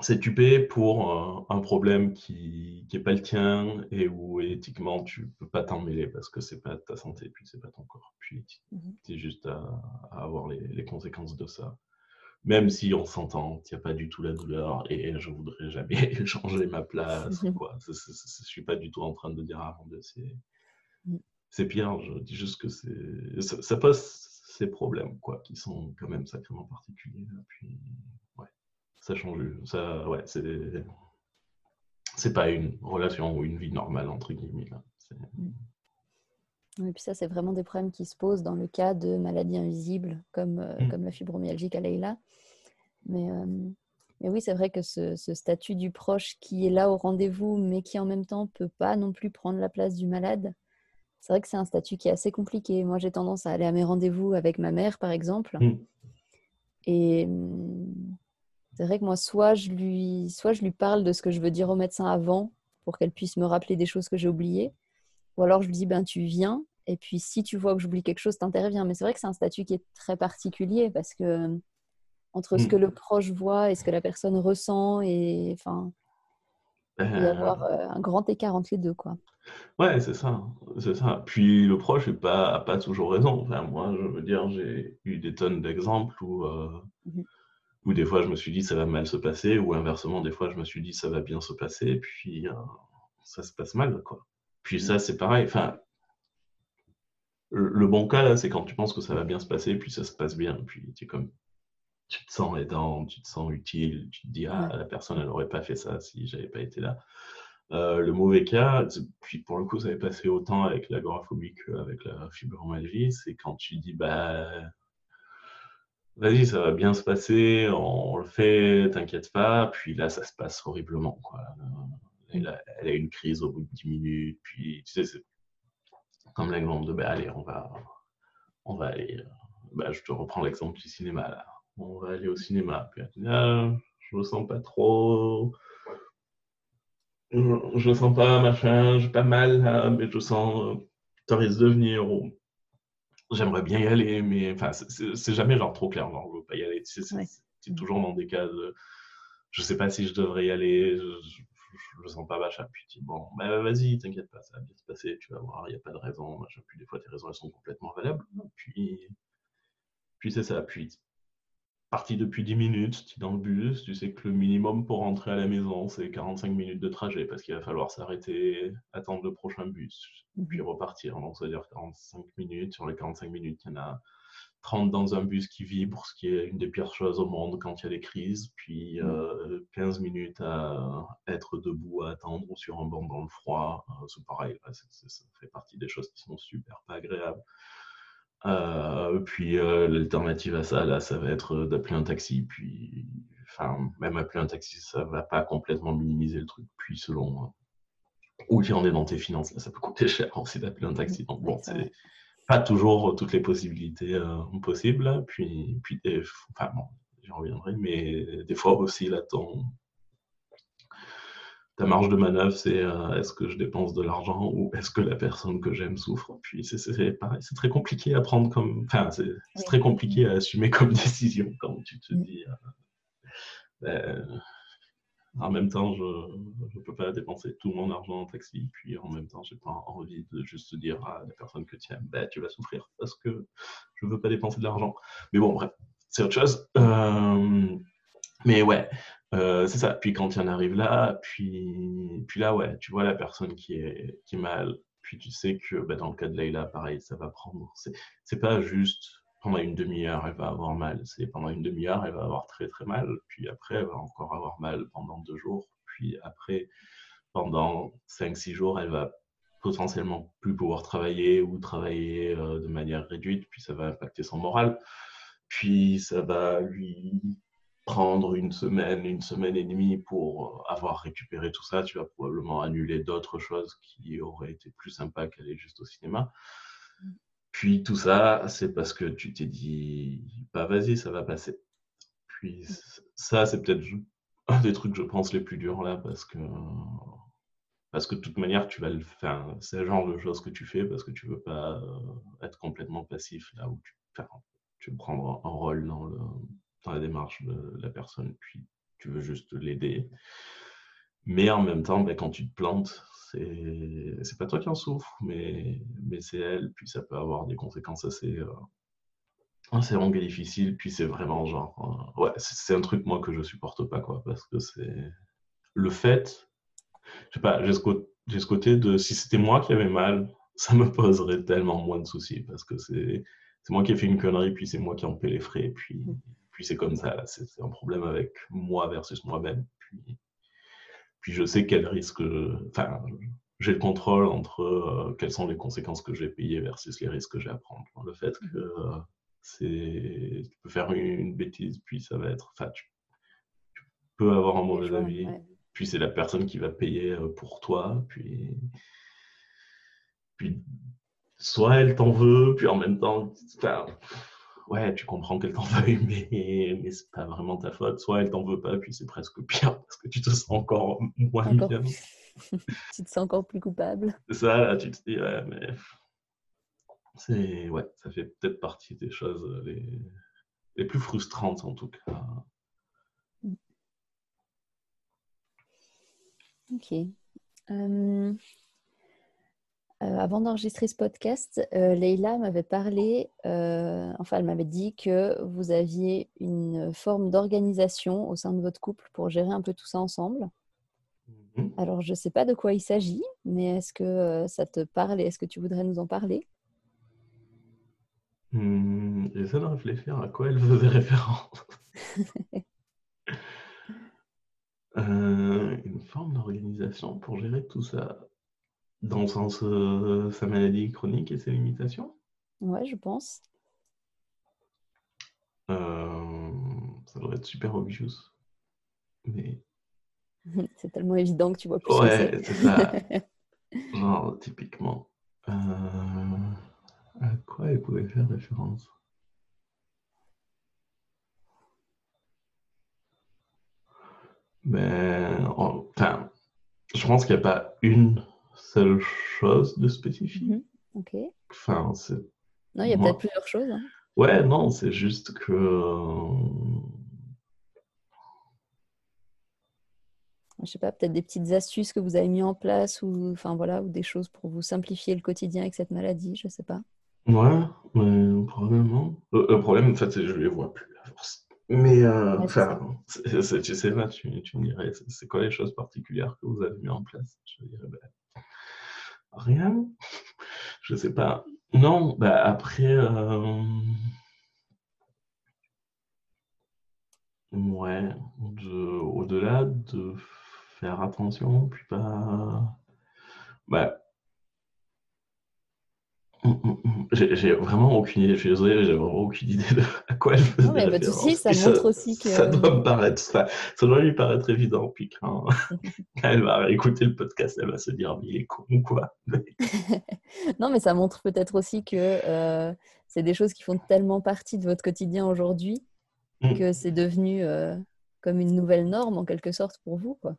c'est tupé pour un problème qui n'est pas le tien et où éthiquement tu peux pas t'en mêler parce que c'est pas ta santé puis c'est pas ton corps. Puis tu mmh es juste à, avoir les, conséquences de ça. Même si on s'entend, il n'y a pas du tout la douleur et je voudrais jamais *laughs* changer ma place. Je quoi. je suis pas du tout en train de dire ah mon mmh. c'est pire. Je dis juste que c'est ça, ça, pose ces problèmes quoi qui sont quand même sacrément particuliers. Puis ça change. Ça, ouais, c'est, c'est pas une relation ou une vie normale, entre guillemets. Et puis ça, c'est vraiment des problèmes qui se posent dans le cas de maladies invisibles, comme, euh, mm. comme la fibromyalgie qu'elle a là. Mais, euh, mais oui, c'est vrai que ce, ce, statut du proche qui est là au rendez-vous, mais qui en même temps peut pas non plus prendre la place du malade, c'est vrai que c'est un statut qui est assez compliqué. Moi, j'ai tendance à aller à mes rendez-vous avec ma mère, par exemple. Mm. Et c'est vrai que moi, soit je, lui, soit je lui parle de ce que je veux dire au médecin avant pour qu'elle puisse me rappeler des choses que j'ai oubliées, ou alors je lui dis, ben tu viens, et puis si tu vois que j'oublie quelque chose, t'interviens. Mais c'est vrai que c'est un statut qui est très particulier parce que entre ce hmm. que le proche voit et ce que la personne ressent, et enfin, il peut y avoir euh. Euh, un grand écart entre les deux, quoi. Ouais, c'est ça, c'est ça. Puis le proche n'a pas, pas toujours raison. Enfin, moi, je veux dire, j'ai eu des tonnes d'exemples où, euh, mmh où des fois je me suis dit ça va mal se passer, ou inversement, des fois je me suis dit ça va bien se passer, et puis ça se passe mal, quoi. Puis ça, mmh. c'est pareil. Enfin, le bon cas, là, c'est quand tu penses que ça va bien se passer, puis ça se passe bien, puis tu comme tu te sens aidant, tu te sens utile, tu te dis ah la personne elle n'aurait pas fait ça si j'avais pas été là. Euh, le mauvais cas, puis pour le coup ça avait passé autant avec l'agoraphobie qu'avec la fibromyalgie, c'est quand tu dis bah vas-y ça va bien se passer, on le fait, t'inquiète pas, puis là ça se passe horriblement quoi. Elle a, elle a une crise au bout de 10 minutes, puis tu sais c'est comme l'exemple de bah allez on va on va aller, bah, je te reprends l'exemple du cinéma là on va aller au cinéma. Puis elle ah, je me sens pas trop. Je, ne sens pas, machin, j'ai pas mal, mais je sens, ça risque de venir. J'aimerais bien y aller, mais enfin, c'est jamais genre trop clair, genre, je veux pas y aller. C'est toujours dans des cas de, je sais pas si je devrais y aller, je, je, sens pas machin. Puis tu dis, bon, bah, vas-y, t'inquiète pas, ça va bien se passer, tu vas voir, il n'y a pas de raison, machin. Puis des fois, tes raisons, elles sont complètement valables. Puis, puis c'est ça. Puis parti depuis 10 minutes, tu es dans le bus, tu sais que le minimum pour rentrer à la maison, c'est 45 minutes de trajet parce qu'il va falloir s'arrêter, attendre le prochain bus, puis repartir. Donc, ça veut dire 45 minutes. Sur les 45 minutes, il y en a 30 dans un bus qui vibre, ce qui est une des pires choses au monde quand il y a des crises, puis 15 euh, minutes à être debout, à attendre, ou sur un banc dans le froid. Euh, c'est pareil, ça fait partie des choses qui sont super pas agréables. Euh, puis euh, l'alternative à ça, là, ça va être d'appeler un taxi. Puis, enfin, même appeler un taxi, ça va pas complètement minimiser le truc. Puis selon euh, où tu en es dans tes finances, là, ça peut coûter cher aussi d'appeler un taxi. Donc bon, c'est pas toujours toutes les possibilités possibles. Puis, puis enfin bon, j'y reviendrai, mais des fois aussi là, ton, ta marge de manœuvre, c'est euh, est-ce que je dépense de l'argent ou est-ce que la personne que j'aime souffre? Puis c'est pareil, c'est très compliqué à prendre comme. Enfin, c'est très compliqué à assumer comme *laughs* décision quand tu te dis. Euh, ben, en même temps, je ne peux pas dépenser tout mon argent en taxi, puis en même temps, j'ai pas envie de juste dire à la personne que tu aimes, ben, tu vas souffrir parce que je veux pas dépenser de l'argent. Mais bon, bref, c'est autre chose. Euh, mais ouais, euh, c'est ça. Puis quand il en arrive là, puis, puis là, ouais, tu vois la personne qui est, qui mal. Puis tu sais que bah, dans le cas de Leïla, pareil, ça va prendre. C'est pas juste pendant une demi-heure, elle va avoir mal. C'est pendant une demi-heure, elle va avoir très très mal. Puis après, elle va encore avoir mal pendant deux jours. Puis après, pendant cinq, six jours, elle va potentiellement plus pouvoir travailler ou travailler euh, de manière réduite. Puis ça va impacter son moral. Puis ça va lui prendre une semaine, une semaine et demie pour euh, avoir récupéré tout ça, tu vas probablement annuler d'autres choses qui auraient été plus sympas qu'aller juste au cinéma. Puis tout ça, c'est parce que tu t'es dit, bah vas-y, ça va passer. Puis ça, c'est peut-être un des trucs, je pense, les plus durs là, parce que parce que de toute manière, tu vas le faire. C'est le genre de choses que tu fais parce que tu veux pas euh, être complètement passif là où tu, tu veux prendre un rôle dans le, la démarche de la personne, puis tu veux juste l'aider. Mais en même temps, ben, quand tu te plantes, c'est pas toi qui en souffre, mais, mais c'est elle, puis ça peut avoir des conséquences assez, euh, assez longues et difficiles, puis c'est vraiment genre, euh, ouais, c'est un truc moi que je supporte pas, quoi, parce que c'est le fait, je pas, j'ai ce, côté de si c'était moi qui avais mal, ça me poserait tellement moins de soucis, parce que c'est moi qui ai fait une connerie, puis c'est moi qui en paie les frais, puis mmh puis c'est comme ça, c'est un problème avec moi versus moi-même. Puis, puis je sais quel risque, enfin, j'ai le contrôle entre euh, quelles sont les conséquences que j'ai payées versus les risques que j'ai à prendre. Le fait que euh, c'est, tu peux faire une, bêtise, puis ça va être, enfin, tu, peux avoir un mauvais avis, puis c'est la personne qui va payer euh, pour toi, puis, puis soit elle t'en veut, puis en même temps, enfin, ouais, tu comprends qu'elle t'en *laughs* veuille, mais, mais c'est pas vraiment ta faute. Soit elle t'en veut pas, puis c'est presque pire *laughs* parce que tu te sens encore moins Encore bien. *laughs* tu te sens encore plus coupable. C'est ça, là, tu te dis, ouais, mais c'est, ouais, ça fait peut-être partie des choses les, les plus frustrantes en tout cas. Ok. Euh, euh, avant d'enregistrer ce podcast, euh, Leïla m'avait parlé, euh, enfin elle m'avait dit que vous aviez une forme d'organisation au sein de votre couple pour gérer un peu tout ça ensemble. Mhm. Alors je ne sais pas de quoi il s'agit, mais est-ce que ça te parle et est-ce que tu voudrais nous en parler? Hmm, J'essaie de réfléchir à quoi elle faisait *laughs* référence. *laughs* Une forme d'organisation pour gérer tout ça, dans le sens euh, sa maladie chronique et ses limitations. Ouais, je pense. Euh, ça devrait être super obvious. Mais *laughs* C'est tellement évident que tu vois plus ouais, c'est. ça. *laughs* Genre, typiquement. Euh, à quoi elle pouvait faire référence? Ben, en- enfin, je pense qu'il n'y a pas une seule chose de spécifique. Mhm. Ok. Enfin, c'est... Non, il y a Moi. peut-être plusieurs choses. hein. Ouais, non, c'est juste que... euh, Je sais pas, peut-être des petites astuces que vous avez mis en place ou, enfin voilà, ou des choses pour vous simplifier le quotidien avec cette maladie, je sais pas. Ouais, mais probablement. Le, le problème, en fait, c'est que je les vois plus à force. Mais, euh, enfin, tu sais, là, tu, tu me dirais, c'est c'est quoi les choses particulières que vous avez mis en place? Je dirais, ben, rien. Je sais pas. Non, bah après, euh, ouais, de, au-delà de faire attention, puis pas, bah, hum, hum. J'ai vraiment aucune idée, je suis désolé, j'ai vraiment aucune idée de à quoi elle faisait Non, mais pas de souci, ça montre aussi que- Ça doit me paraître, ça, ça doit lui paraître évident, puis quand, *laughs* elle va écouter le podcast, elle va se dire, mais il est con ou quoi? *laughs* Non, mais ça montre peut-être aussi que euh, c'est des choses qui font tellement partie de votre quotidien aujourd'hui Mm. que c'est devenu euh, comme une nouvelle norme en quelque sorte pour vous, quoi.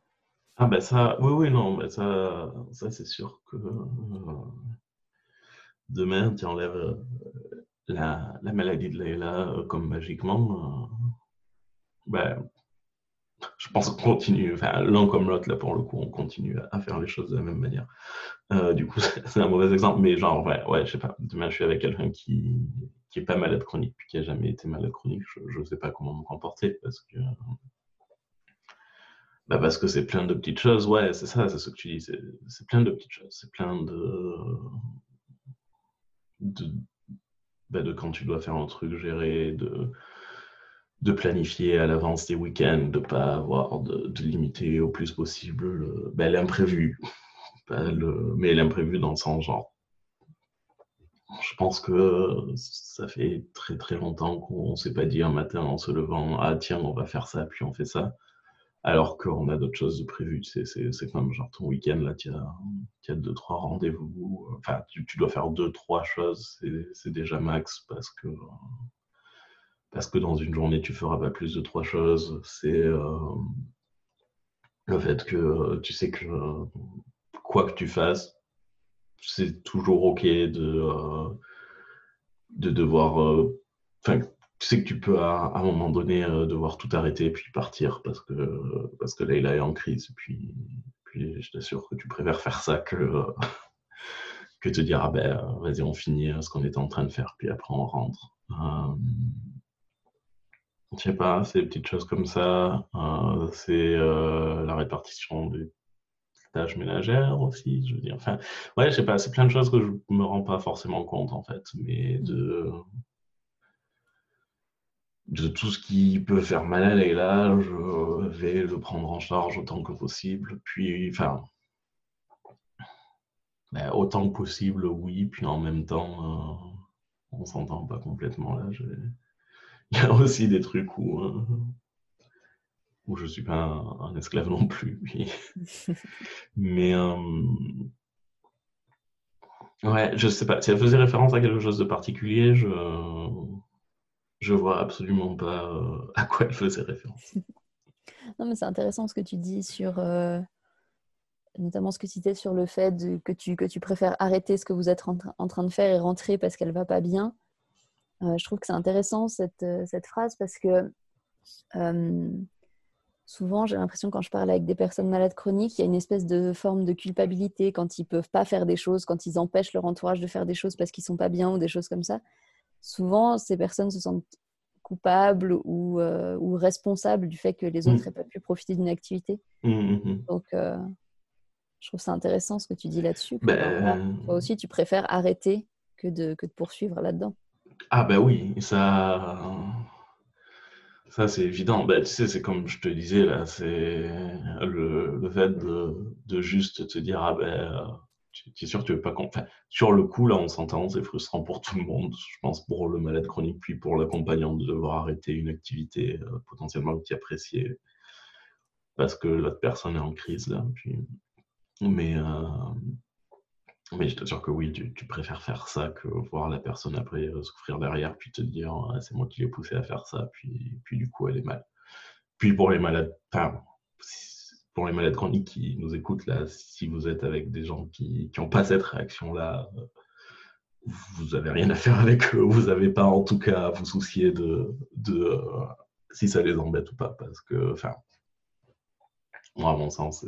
Ah ben ça, oui, oui, non, ben ça, ça c'est sûr que euh, demain, tu enlèves euh, la, la maladie de Leïla euh, comme magiquement, euh, ben, je pense qu'on continue, enfin l'un comme l'autre, là pour le coup, on continue à, faire les choses de la même manière. Du coup, *laughs* c'est un mauvais exemple, mais genre, ouais, ouais, je sais pas, demain je suis avec quelqu'un qui, qui est pas malade chronique, puis qui a jamais été malade chronique, je, je sais pas comment me comporter parce que bah parce que c'est plein de petites choses, ouais, c'est ça, c'est ce que tu dis, c'est plein de petites choses, c'est plein de, de, bah, de quand tu dois faire un truc géré, de, de planifier à l'avance tes week-ends, de pas avoir, de, limiter au plus possible le- bah, l'imprévu, *laughs* le- mais l'imprévu dans le sens genre, je pense que ça fait très très longtemps qu'on s'est pas dit un matin en se levant, ah tiens, on va faire ça, puis on fait ça alors qu'on a d'autres choses prévues. C'est, c'est comme genre ton week-end, là, tu as, deux, trois rendez-vous. Enfin, tu, dois faire deux, trois choses, c'est, déjà max parce que, dans une journée, tu feras pas plus de trois choses. C'est euh, le fait que tu sais que quoi que tu fasses, c'est toujours OK de, euh, de devoir. euh, tu sais que tu peux à, un moment donné euh, devoir tout arrêter et puis partir parce que, parce que Leïla est en crise. Puis, puis je t'assure que tu préfères faire ça que, *laughs* que te dire ah ben vas-y, on finit euh, ce qu'on était en train de faire, puis après on rentre. Euh, je sais pas, c'est des petites choses comme ça. C'est la répartition des tâches ménagères aussi. Je veux dire, enfin, ouais, je sais pas, c'est plein de choses que je me rends pas forcément compte en fait, mais de de tout ce qui peut faire mal à Leïla, je vais le prendre en charge autant que possible. Puis, enfin, ben, autant que possible, oui. Puis en même temps, euh, on s'entend pas complètement là. *laughs* Il y a aussi des trucs où, euh, où je suis pas un, esclave non plus. *laughs* Mais euh, ouais, je sais pas. Si elle faisait référence à quelque chose de particulier, je je vois absolument pas *laughs* à quoi elle faisait référence. non, mais c'est intéressant ce que tu dis sur notamment ce que tu citais sur le fait que, tu, que tu préfères arrêter ce que vous êtes en, train de faire et rentrer parce qu'elle va pas bien. je trouve que c'est intéressant cette, cette, phrase parce que souvent, j'ai l'impression quand je parle avec des personnes malades chroniques, il y a une espèce de forme de culpabilité quand ils peuvent pas faire des choses, quand ils empêchent leur entourage de faire des choses parce qu'ils sont pas bien ou des choses comme ça. Souvent, ces personnes se sentent coupables ou, euh, ou responsables du fait que les autres n'aient mm. pas pu profiter d'une activité. Mm, mm, Donc, euh, je trouve ça intéressant ce que tu dis là-dessus. Ben, toi aussi, tu préfères arrêter que de, que de poursuivre là-dedans. Ah ben oui, ça, ça, c'est évident. Ben, tu sais, c'est comme je te disais, là, c'est le, le, fait de, de, juste te dire, ah ben, tu sûr tu veux pas Sur le coup, là, on s'entend, c'est frustrant pour tout le monde. Je pense pour le malade chronique, puis pour l'accompagnant de devoir arrêter une activité euh, potentiellement que tu appréciais parce que l'autre personne est en crise, là. Puis... Mais, euh, mais je t'assure que oui, tu, préfères faire ça que voir la personne après euh, souffrir derrière, puis te dire ah, c'est moi qui l'ai poussé à faire ça, puis, puis du coup elle est mal. Puis pour les malades, pour les malades chroniques qui nous écoutent là, si vous êtes avec des gens qui n'ont pas cette réaction-là, euh, vous n'avez rien à faire avec eux, vous n'avez pas en tout cas à vous soucier de, de si ça les embête ou pas, parce que, enfin, moi à mon sens,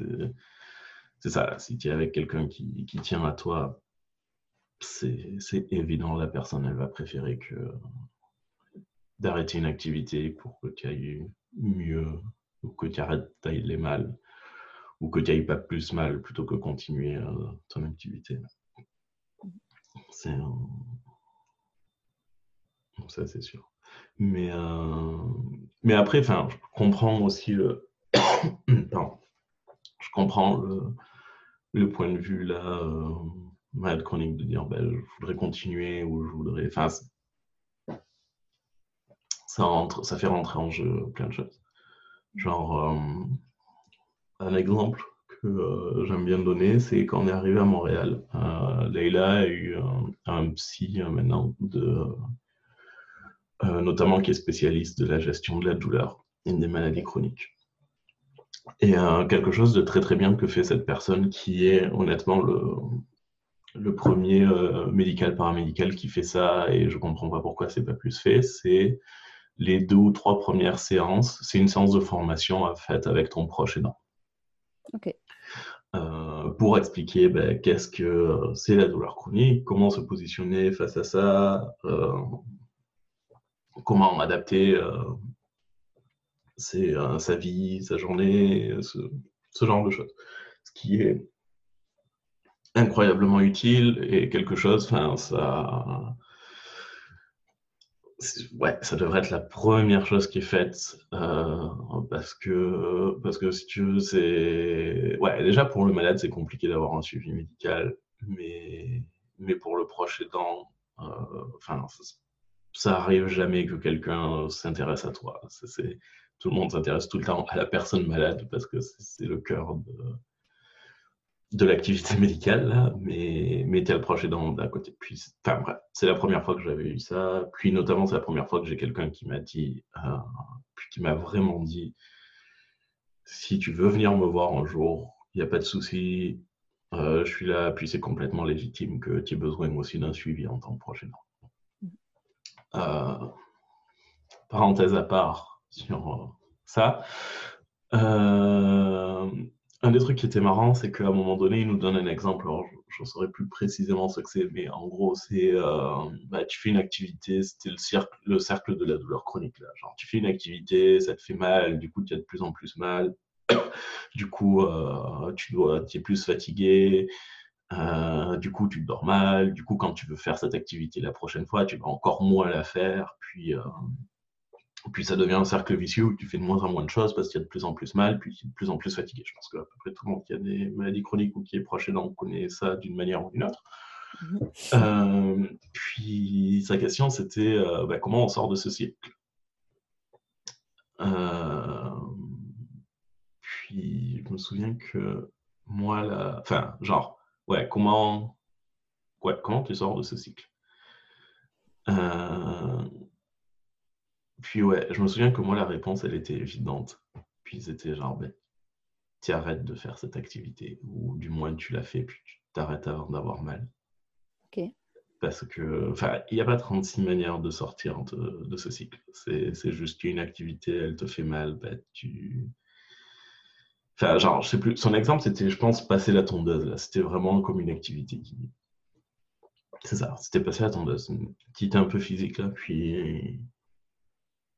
c'est ça, si tu es avec quelqu'un qui, tient à toi, c'est évident, la personne, elle va préférer que d'arrêter une activité pour que tu ailles mieux, ou que tu arrêtes d'aller mal, ou que tu ailles pas plus mal plutôt que continuer euh, ton activité. C'est ça, c'est sûr. Mais, euh, mais après, je comprends aussi le. *coughs* Je comprends le, point de vue là, euh, malade chronique, de dire ben, je voudrais continuer ou je voudrais. Enfin, ça, rentre, ça fait rentrer en jeu plein de choses. Genre, un exemple que euh, j'aime bien donner, c'est quand on est arrivé à Montréal. Leïla a eu un, psy maintenant, de, notamment qui est spécialiste de la gestion de la douleur et des maladies chroniques. Et euh, quelque chose de très très bien que fait cette personne qui est honnêtement le, premier euh, médical paramédical qui fait ça et je comprends pas pourquoi c'est pas plus fait, c'est les deux ou trois premières séances, c'est une séance de formation à fait avec ton proche aidant. Euh, pour expliquer ben, qu'est-ce que c'est la douleur chronique, comment se positionner face à ça, comment adapter euh, sa vie, sa journée, ce, genre de choses. Ce qui est incroyablement utile et quelque chose, ça. Ouais, ça devrait être la première chose qui est faite euh, parce que parce que si tu veux c'est ouais déjà pour le malade c'est compliqué d'avoir un suivi médical mais mais pour le proche aidant euh, enfin ça, arrive jamais que quelqu'un s'intéresse à toi. C'est tout le monde s'intéresse tout le temps à la personne malade parce que c'est le cœur de, de l'activité médicale, mais, mais le proche aidant d'à côté. Puis, c'est la première fois que j'avais eu ça. Puis notamment, c'est la première fois que j'ai quelqu'un qui m'a dit, euh, puis qui m'a vraiment dit, si tu veux venir me voir un jour, il n'y a pas de souci, euh, je suis là, puis c'est complètement légitime que tu aies besoin aussi d'un suivi en tant que proche aidant. Euh, parenthèse à part, sur ça. Un des trucs qui était marrant, c'est qu'à un moment donné, il nous donne un exemple. Alors, je ne saurais plus précisément ce que c'est, mais en gros, c'est euh, bah, tu fais une activité, c'était le cercle, le cercle de la douleur chronique. Là. Genre, tu fais une activité, ça te fait mal, du coup, tu as de plus en plus mal. *coughs* du coup, euh, tu dois, es plus fatigué. du coup, tu dors mal. Du coup, quand tu veux faire cette activité la prochaine fois, tu vas encore moins la faire. Puis, puis ça devient un cercle vicieux où tu fais de moins en moins de choses parce qu'il y a de plus en plus mal, puis de plus en plus fatigué. Je pense que à peu près tout le monde qui a des maladies chroniques ou qui est proche aidant connaît ça d'une manière ou d'une autre. Mhm. Euh, puis sa question c'était euh, bah, comment on sort de ce cycle? Euh, puis je me souviens que moi là, enfin genre ouais comment ouais comment tu sors de ce cycle? Puis ouais, je me souviens que moi, la réponse, elle était évidente. Puis c'était genre, ben, tu arrêtes de faire cette activité, ou du moins tu la fais, puis tu t'arrêtes avant d'avoir mal. Ok. Parce que, enfin, il n'y a pas 36 manières de sortir de, de ce cycle. C'est juste qu'une activité, elle te fait mal, ben, tu. Enfin, genre, je sais plus. Son exemple, c'était, je pense, passer la tondeuse. Là, c'était vraiment comme une activité qui. C'est ça, c'était passer la tondeuse. Qui était un peu physique, là, puis.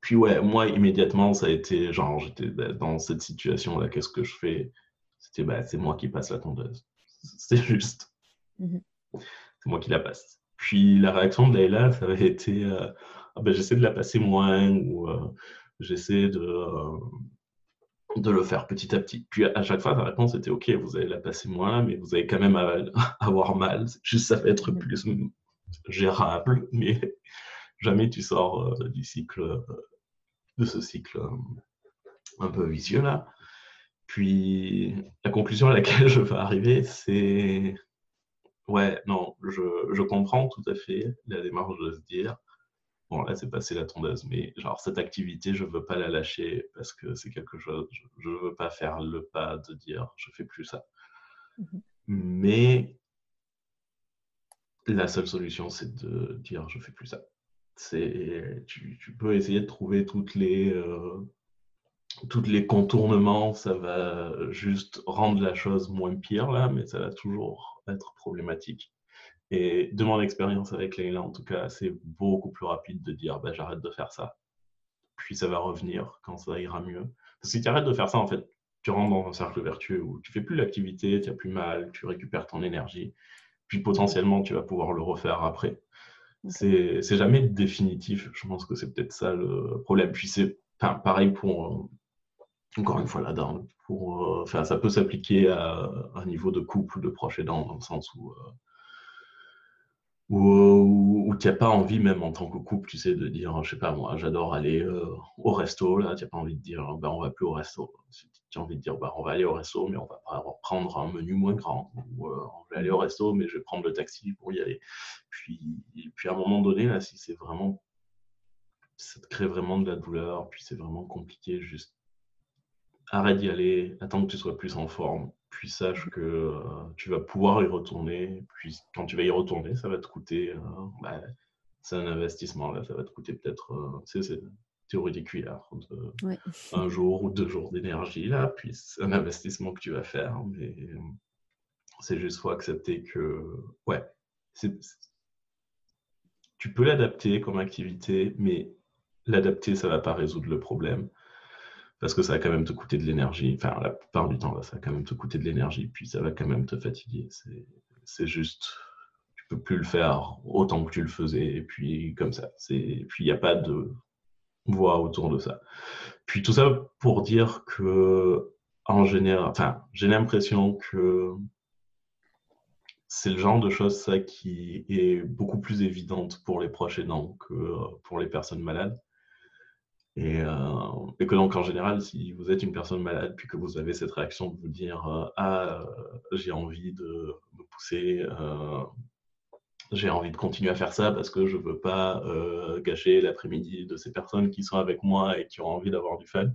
Puis ouais, moi, immédiatement, ça a été genre, j'étais ben, dans cette situation-là, qu'est-ce que je fais? C'était, bah, c'est moi qui passe la tondeuse. *laughs* C'était juste. Mhm. C'est moi qui la passe. Puis la réaction de Leïla, ça avait été euh, ah ben, j'essaie de la passer moins ou euh, j'essaie de, euh, de le faire petit à petit. Puis à chaque fois, la réponse était OK, vous allez la passer moins, mais vous allez quand même *laughs* avoir mal. Juste ça va être plus gérable, mais *laughs* jamais tu sors du cycle, de ce cycle un peu vicieux là. Puis la conclusion à laquelle je veux arriver, c'est Ouais, non, je, je, comprends tout à fait la démarche de se dire, bon là c'est passé la tondeuse, mais genre cette activité, je veux pas la lâcher parce que c'est quelque chose, je, ne veux pas faire le pas de dire je fais plus ça. Mhm. Mais la seule solution, c'est de dire je fais plus ça. Tu, peux essayer de trouver euh, toutes les contournements, ça va juste rendre la chose moins pire là, mais ça va toujours être problématique. Et de mon expérience avec Leila, en tout cas, c'est beaucoup plus rapide de dire bah, j'arrête de faire ça. Puis ça va revenir quand ça ira mieux. Parce que si tu arrêtes de faire ça, en fait, tu rentres dans un cercle vertueux où tu fais plus l'activité, tu as plus mal, tu récupères ton énergie. Puis potentiellement, tu vas pouvoir le refaire après. C'est jamais définitif. Je pense que c'est peut-être ça le problème. Puis c'est pareil pour, encore une fois, là-dedans, pour, euh, enfin, ça peut s'appliquer à, un niveau de couple, de proche aidant, dans le sens où, euh, où, où tu n'as pas envie, même en tant que couple, tu sais, de dire, je sais pas, moi, j'adore aller euh, au resto, là, tu n'as pas envie de dire, ben, on va plus au resto. Tu as envie de dire, ben, on va aller au resto, mais on va prendre un menu moins grand. Ou on va aller au resto, mais je vais prendre le taxi pour y aller. Puis, puis à un moment donné, là, si c'est vraiment ça te crée vraiment de la douleur, puis c'est vraiment compliqué, juste arrête d'y aller, attends que tu sois plus en forme, puis sache que euh, tu vas pouvoir y retourner. Puis quand tu vas y retourner, ça va te coûter. Euh, bah, c'est un investissement, là, ça va te coûter peut-être. Euh, c'est théorie des cuillères. Un jour ou deux jours d'énergie, là, puis c'est un investissement que tu vas faire. Mais c'est juste faut accepter que. Ouais, tu peux l'adapter comme activité, mais l'adapter, ça ne va pas résoudre le problème parce que ça va quand même te coûter de l'énergie. Enfin, la plupart du temps, ça va quand même te coûter de l'énergie, puis ça va quand même te fatiguer. C'est juste, tu peux plus le faire autant que tu le faisais, et puis comme ça. Puis il n'y a pas de voie autour de ça. Puis tout ça pour dire que, en général, enfin, j'ai l'impression que c'est le genre de choses ça qui est beaucoup plus évidente pour les proches aidants que pour les personnes malades. Euh, et, que donc, en général, si vous êtes une personne malade, puis que vous avez cette réaction de vous dire euh, Ah, euh, j'ai envie de me pousser, j'ai envie de continuer à faire ça parce que je ne veux pas gâcher l'après-midi de ces personnes qui sont avec moi et qui ont envie d'avoir du fun,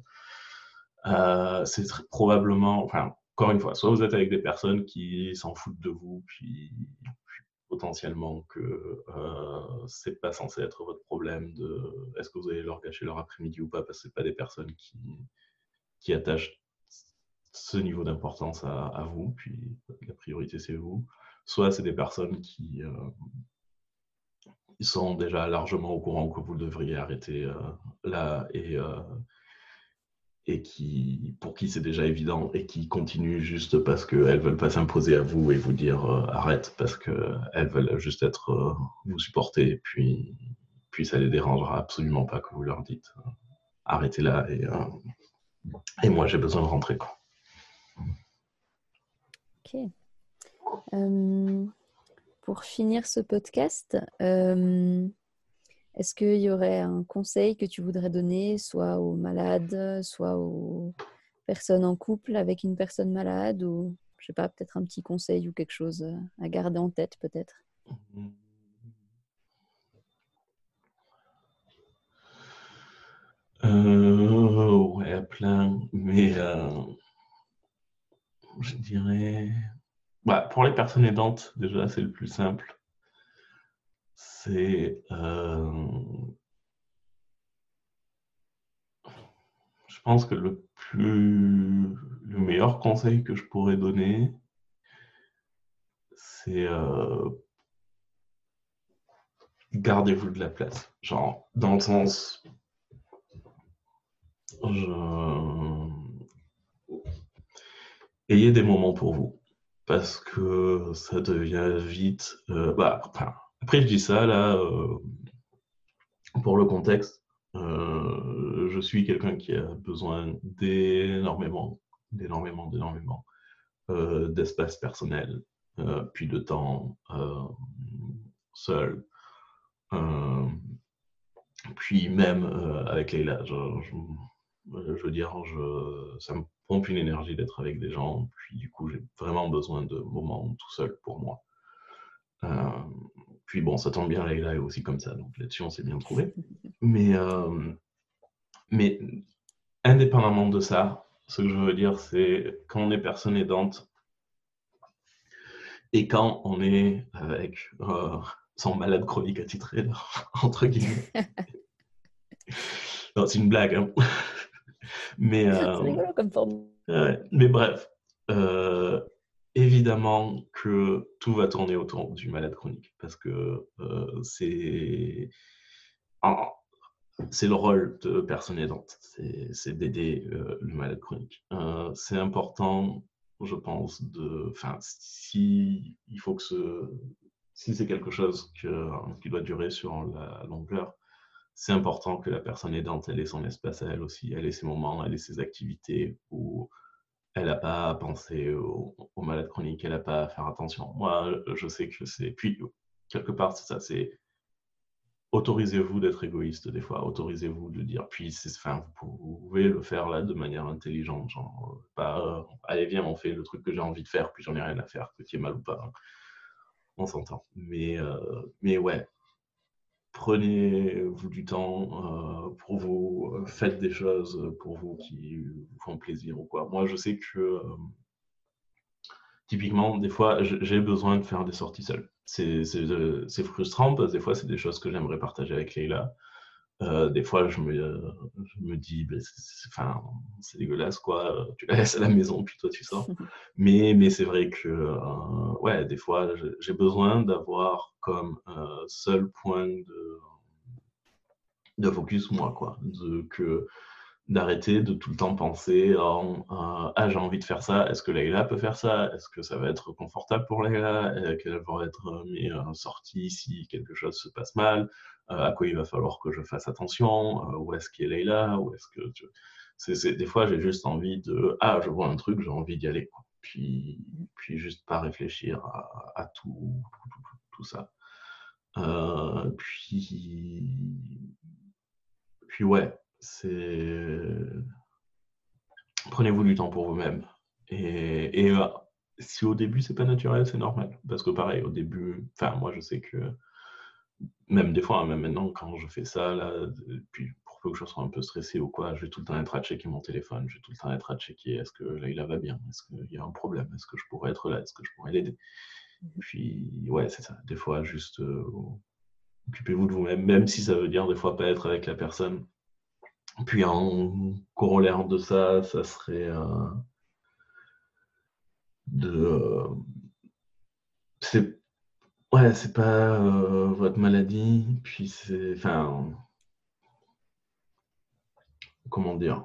c'est probablement, enfin, encore une fois, soit vous êtes avec des personnes qui s'en foutent de vous, puis potentiellement que euh, c'est pas censé être votre problème de est-ce que vous allez leur gâcher leur après-midi ou pas parce que c'est pas des personnes qui, qui attachent ce niveau d'importance à, vous, puis la priorité c'est vous. Soit c'est des personnes qui euh, sont déjà largement au courant que vous devriez arrêter euh, là et euh, et qui, pour qui c'est déjà évident et qui continuent juste parce qu'elles ne veulent pas s'imposer à vous et vous dire euh, arrête parce qu'elles veulent juste être euh, vous supporter puis, puis ça les dérangera absolument pas que vous leur dites euh, arrêtez là et, et moi j'ai besoin de rentrer. Quoi. Ok. pour finir ce podcast, est-ce qu'il y aurait un conseil que tu voudrais donner, soit aux malades, soit aux personnes en couple avec une personne malade, ou je sais pas, peut-être un petit conseil ou quelque chose à garder en tête, peut-être? Euh, Ouais, plein, mais je dirais. Bah, pour les personnes aidantes, déjà, c'est le plus simple. C'est. Je pense que le plus. Le meilleur conseil que je pourrais donner, c'est gardez-vous de la place. Genre, dans le sens, ayez des moments pour vous. Parce que ça devient vite. Euh, bah, après, je dis ça là, euh, pour le contexte. Euh, je suis quelqu'un qui a besoin d'énormément, d'énormément, d'énormément d'espace personnel, puis de temps seul. puis même avec Leila, je, je, veux dire, je, ça me pompe une énergie d'être avec des gens, puis du coup j'ai vraiment besoin de moments tout seul pour moi. Puis bon, ça tombe bien, Leila est aussi comme ça, donc là-dessus on s'est bien trouvé. Mais, mais indépendamment de ça, ce que je veux dire, c'est quand on est personne aidante et quand on est avec euh, son malade chronique attitré, *laughs* entre guillemets. *laughs* c'est une blague. Hein. *laughs* mais, euh, mais bref, euh, évidemment que tout va tourner autour du malade chronique parce que c'est c'est le rôle de personne aidante, c'est d'aider euh, le malade chronique. Euh, c'est important, je pense, de, enfin, si il faut que si c'est quelque chose qui doit durer sur la longueur, c'est important que la personne aidante elle ait son espace à elle aussi, elle ait ses moments, elle ait ses activités où elle n'a pas à penser au, au malade chronique, elle n'a pas à faire attention. Moi, je sais que c'est, puis quelque part, c'est ça, c'est autorisez-vous d'être égoïste des fois, autorisez-vous de dire, puis enfin, vous pouvez le faire là de manière intelligente, genre, pas, euh, allez viens, on fait le truc que j'ai envie de faire, puis j'en ai rien à faire, que tu es mal ou pas, hein. on s'entend. Mais, euh, mais ouais, prenez-vous du temps euh, pour vous, faites des choses pour vous qui vous font plaisir ou quoi. Moi, je sais que typiquement, des fois, j'ai besoin de faire des sorties seules. Euh, c'est frustrant parce que des fois, c'est des choses que j'aimerais partager avec Leila. Euh, des fois, je me, je me dis, ben, c'est dégueulasse, quoi. Tu la laisses à la maison, puis toi, tu sors. *laughs* mais mais c'est vrai que, euh, ouais, des fois, j'ai besoin d'avoir comme seul point de, de focus moi, quoi. De, que d'arrêter de tout le temps penser en ah j'ai envie de faire ça, est-ce que Leïla peut faire ça, est-ce que ça va être confortable pour Leïla, qu'elle va être mis sortie si quelque chose se passe mal, euh, à quoi il va falloir que je fasse attention, euh, où est-ce qu'est Leïla, où est-ce que tu... des fois j'ai juste envie de ah je vois un truc j'ai envie d'y aller puis puis juste pas réfléchir à, tout, tout, ça. Euh, puis puis ouais c'est prenez-vous du temps pour vous-même. Et, euh, si au début c'est pas naturel, c'est normal. Parce que pareil, au début, enfin moi je sais que même des fois, hein, même maintenant quand je fais ça, là, puis pour peu que je sois un peu stressé ou quoi, je vais tout le temps être à checker mon téléphone, je vais tout le temps être à checker est-ce que là il va bien, est-ce qu'il y a un problème, est-ce que je pourrais être là, est-ce que je pourrais l'aider? Mmh puis ouais, c'est ça. Des fois, juste euh, occupez-vous de vous-même, même si ça veut dire des fois pas être avec la personne puis en corollaire de ça, ça serait euh, de. Euh, c'est. Ouais, c'est pas euh, votre maladie, puis c'est. Enfin. Comment dire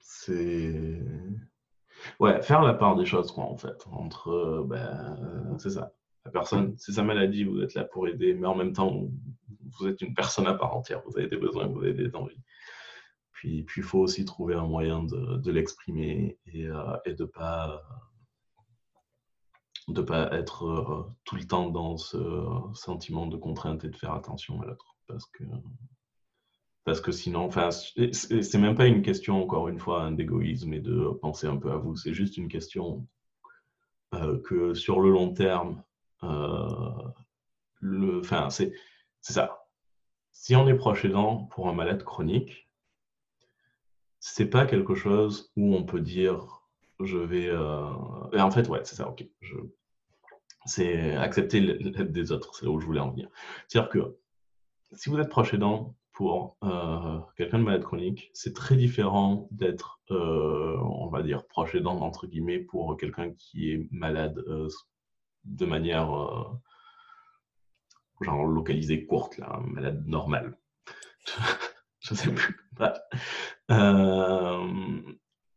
C'est. Ouais, faire la part des choses, quoi, en fait. Entre. Ben, c'est ça. La personne, c'est sa maladie, vous êtes là pour aider, mais en même temps, vous êtes une personne à part entière, vous avez des besoins, vous avez des envies. Puis, il faut aussi trouver un moyen de, l'exprimer et, euh, de pas de pas être euh, tout le temps dans ce sentiment de contrainte et de faire attention à l'autre. Parce que parce que sinon enfin c'est même pas une question encore une fois hein, d'égoïsme et de penser un peu à vous. C'est juste une question euh, que sur le long terme le c'est ça. Si on est proche aidant pour un malade chronique c'est pas quelque chose où on peut dire je vais. Euh, et en fait, ouais, c'est ça, ok. C'est accepter l'aide des autres, c'est là où je voulais en venir. C'est-à-dire que si vous êtes proche aidant pour euh, quelqu'un de malade chronique, c'est très différent d'être, euh, on va dire, proche aidant, entre guillemets, pour quelqu'un qui est malade de manière genre localisée courte, là, malade normale. *laughs* je sais plus. Euh,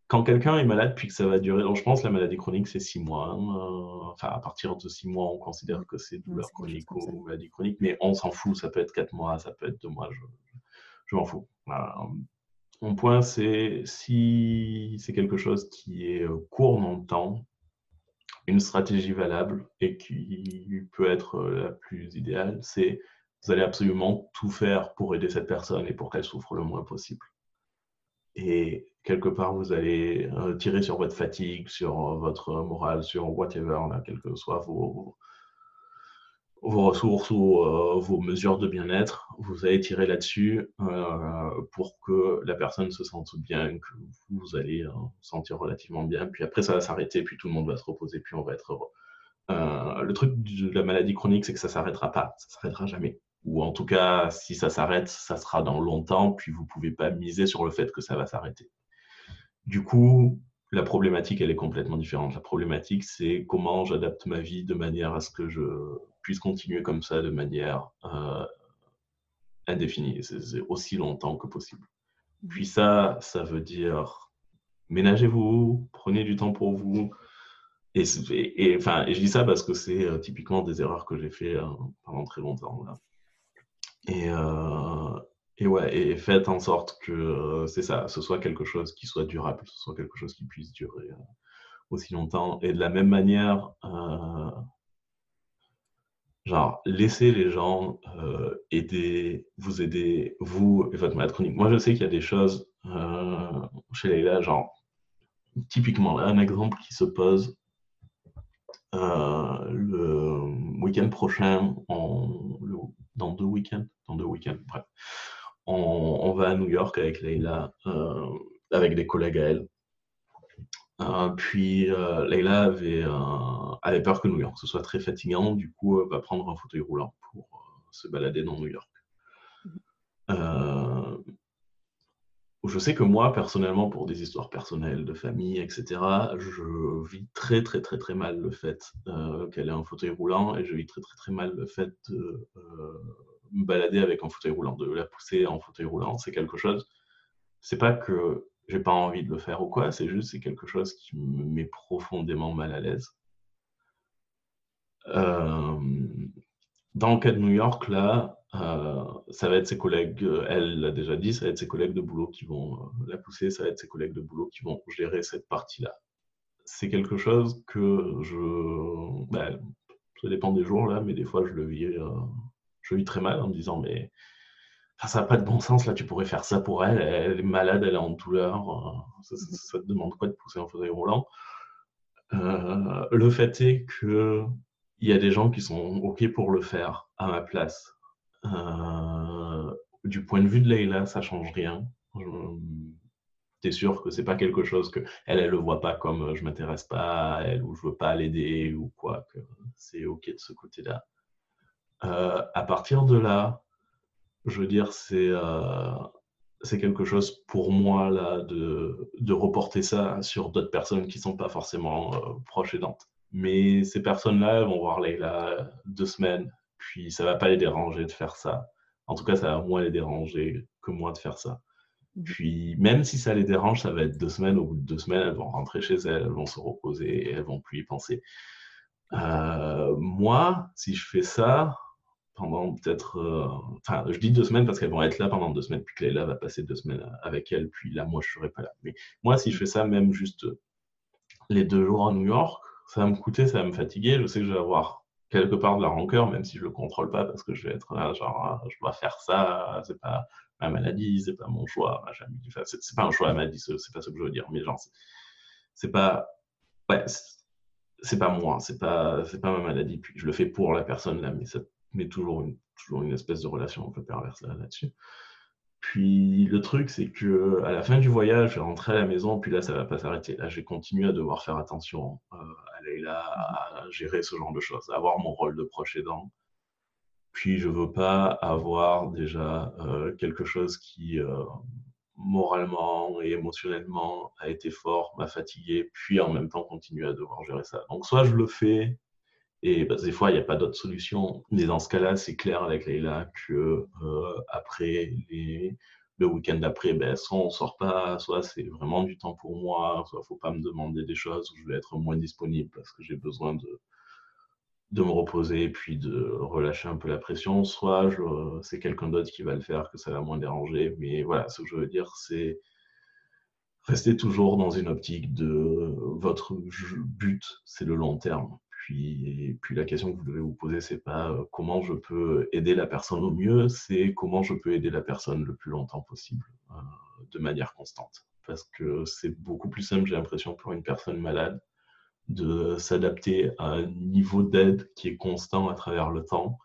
quand quelqu'un est malade puis que ça va durer, je pense que la maladie chronique c'est six mois. Hein, euh, enfin, à partir de six mois, on considère que c'est douleur chronique ou maladie chronique, mais on s'en fout. Ça peut être quatre mois, ça peut être deux mois. Je, m'en fous. Mon point, c'est si c'est quelque chose qui est euh, court dans le temps, une stratégie valable et qui peut être la plus idéale, c'est vous allez absolument tout faire pour aider cette personne et pour qu'elle souffre le moins possible. Et quelque part, vous allez euh, tirer sur votre fatigue, sur votre morale, sur whatever, quelles que soient vos, ressources ou euh, vos mesures de bien-être, vous allez tirer là-dessus euh, pour que la personne se sente bien, que vous allez sentir relativement bien. Puis après, ça va s'arrêter, puis tout le monde va se reposer, puis on va être heureux. le truc de la maladie chronique, c'est que ça s'arrêtera pas, ça s'arrêtera jamais ou en tout cas, si ça s'arrête, ça sera dans longtemps, puis vous ne pouvez pas miser sur le fait que ça va s'arrêter. Du coup, la problématique, elle est complètement différente. La problématique, c'est comment j'adapte ma vie de manière à ce que je puisse continuer comme ça de manière euh, indéfinie, c'est aussi longtemps que possible. Puis ça, ça veut dire ménagez-vous, prenez du temps pour vous. Et, enfin, et je dis ça parce que c'est euh, typiquement des erreurs que j'ai fait euh, pendant très longtemps. Là. Et, euh, et ouais, et faites en sorte que euh, c'est ça, ce soit quelque chose qui soit durable, ce soit quelque chose qui puisse durer euh, aussi longtemps. Et de la même manière, genre, laissez les gens aider, vous aider, vous et votre malade chronique. Moi, je sais qu'il y a des choses chez Leila, genre, typiquement, un exemple qui se pose. le week-end prochain, on, dans deux week-ends, dans deux week-ends, bref. On, va à New York avec Leila, euh, avec des collègues à elle. Euh, puis euh, Leila avait, peur que New York ce soit très fatigant, du coup, elle va prendre un fauteuil roulant pour se balader dans New York. Je sais que moi, personnellement, pour des histoires personnelles, de famille, etc., je vis très, très, très, très mal le fait euh, qu'elle ait un fauteuil roulant et je vis très, très, très mal le fait de euh, me balader avec un fauteuil roulant, de la pousser en fauteuil roulant. C'est quelque chose, c'est pas que j'ai pas envie de le faire ou quoi, c'est juste, c'est quelque chose qui me met profondément mal à l'aise. Euh, dans le cas de New York, là, euh, ça va être ses collègues, euh, elle l'a déjà dit, ça va être ses collègues de boulot qui vont euh, la pousser, ça va être ses collègues de boulot qui vont gérer cette partie-là. C'est quelque chose que je. Ben, ça dépend des jours, là, mais des fois, je le vis, je vis très mal en me disant, mais ça n'a pas de bon sens, là, tu pourrais faire ça pour elle, elle est malade, elle est en douleur, ça, ça te demande quoi de pousser en fauteuil roulant? Le fait est que il y a des gens qui sont OK pour le faire à ma place. Euh, du point de vue de Leïla, ça change rien. Tu es sûr que c'est pas quelque chose que elle, le voit pas comme euh, je m'intéresse pas à elle ou je veux pas l'aider ou quoi, que c'est ok de ce côté-là. Euh, à partir de là, je veux dire, c'est c'est quelque chose pour moi là de, reporter ça sur d'autres personnes qui sont pas forcément proches aidantes. Mais ces personnes-là vont voir Leïla deux semaines, puis ça va pas les déranger de faire ça. En tout cas, ça va moins les déranger que moi de faire ça. Mmh. Puis même si ça les dérange, ça va être deux semaines. Au bout de deux semaines, elles vont rentrer chez elles, elles vont se reposer, et elles vont plus y penser. Euh, moi, si je fais ça pendant peut-être, euh, enfin, je dis deux semaines parce qu'elles vont être là pendant deux semaines, puis que Leila va passer deux semaines avec elles, puis là, moi, je serai pas là. Mais moi, si je fais ça même juste les deux jours à New York, ça va me coûter, ça va me fatiguer. Je sais que je vais avoir quelque part de la rancœur, même si je le contrôle pas, parce que je vais être là, genre, ah, je dois faire ça, c'est pas ma maladie, c'est pas mon choix, c'est pas un choix à ma vie, c'est pas ce que je veux dire, mais genre, c'est pas, ouais, c'est pas moi, c'est pas, pas ma maladie, puis je le fais pour la personne là, mais ça met toujours une, toujours une espèce de relation un peu perverse là, là-dessus. Puis le truc, c'est que à la fin du voyage, je vais rentrer à la maison, puis là, ça va pas s'arrêter. Là, j'ai continué à devoir faire attention euh, à Leïla, à gérer ce genre de choses, à avoir mon rôle de proche aidant. Puis je veux pas avoir déjà euh, quelque chose qui euh, moralement et émotionnellement a été fort, m'a fatigué, puis en même temps continuer à devoir gérer ça. Donc soit je le fais et bah, des fois, il n'y a pas d'autre solution. Mais dans ce cas-là, c'est clair avec Leïla que euh, après le week-end d'après, ben, soit on ne sort pas, soit c'est vraiment du temps pour moi, soit il ne faut pas me demander des choses je vais être moins disponible parce que j'ai besoin de, de me reposer et puis de relâcher un peu la pression, soit c'est quelqu'un d'autre qui va le faire, que ça va moins déranger. Mais voilà, ce que je veux dire, c'est rester toujours dans une optique de votre but, c'est le long terme. Puis, puis la question que vous devez vous poser, c'est pas euh, comment je peux aider la personne au mieux, c'est comment je peux aider la personne le plus longtemps possible, euh, de manière constante. Parce que c'est beaucoup plus simple, j'ai l'impression, pour une personne malade, de s'adapter à un niveau d'aide qui est constant à travers le temps,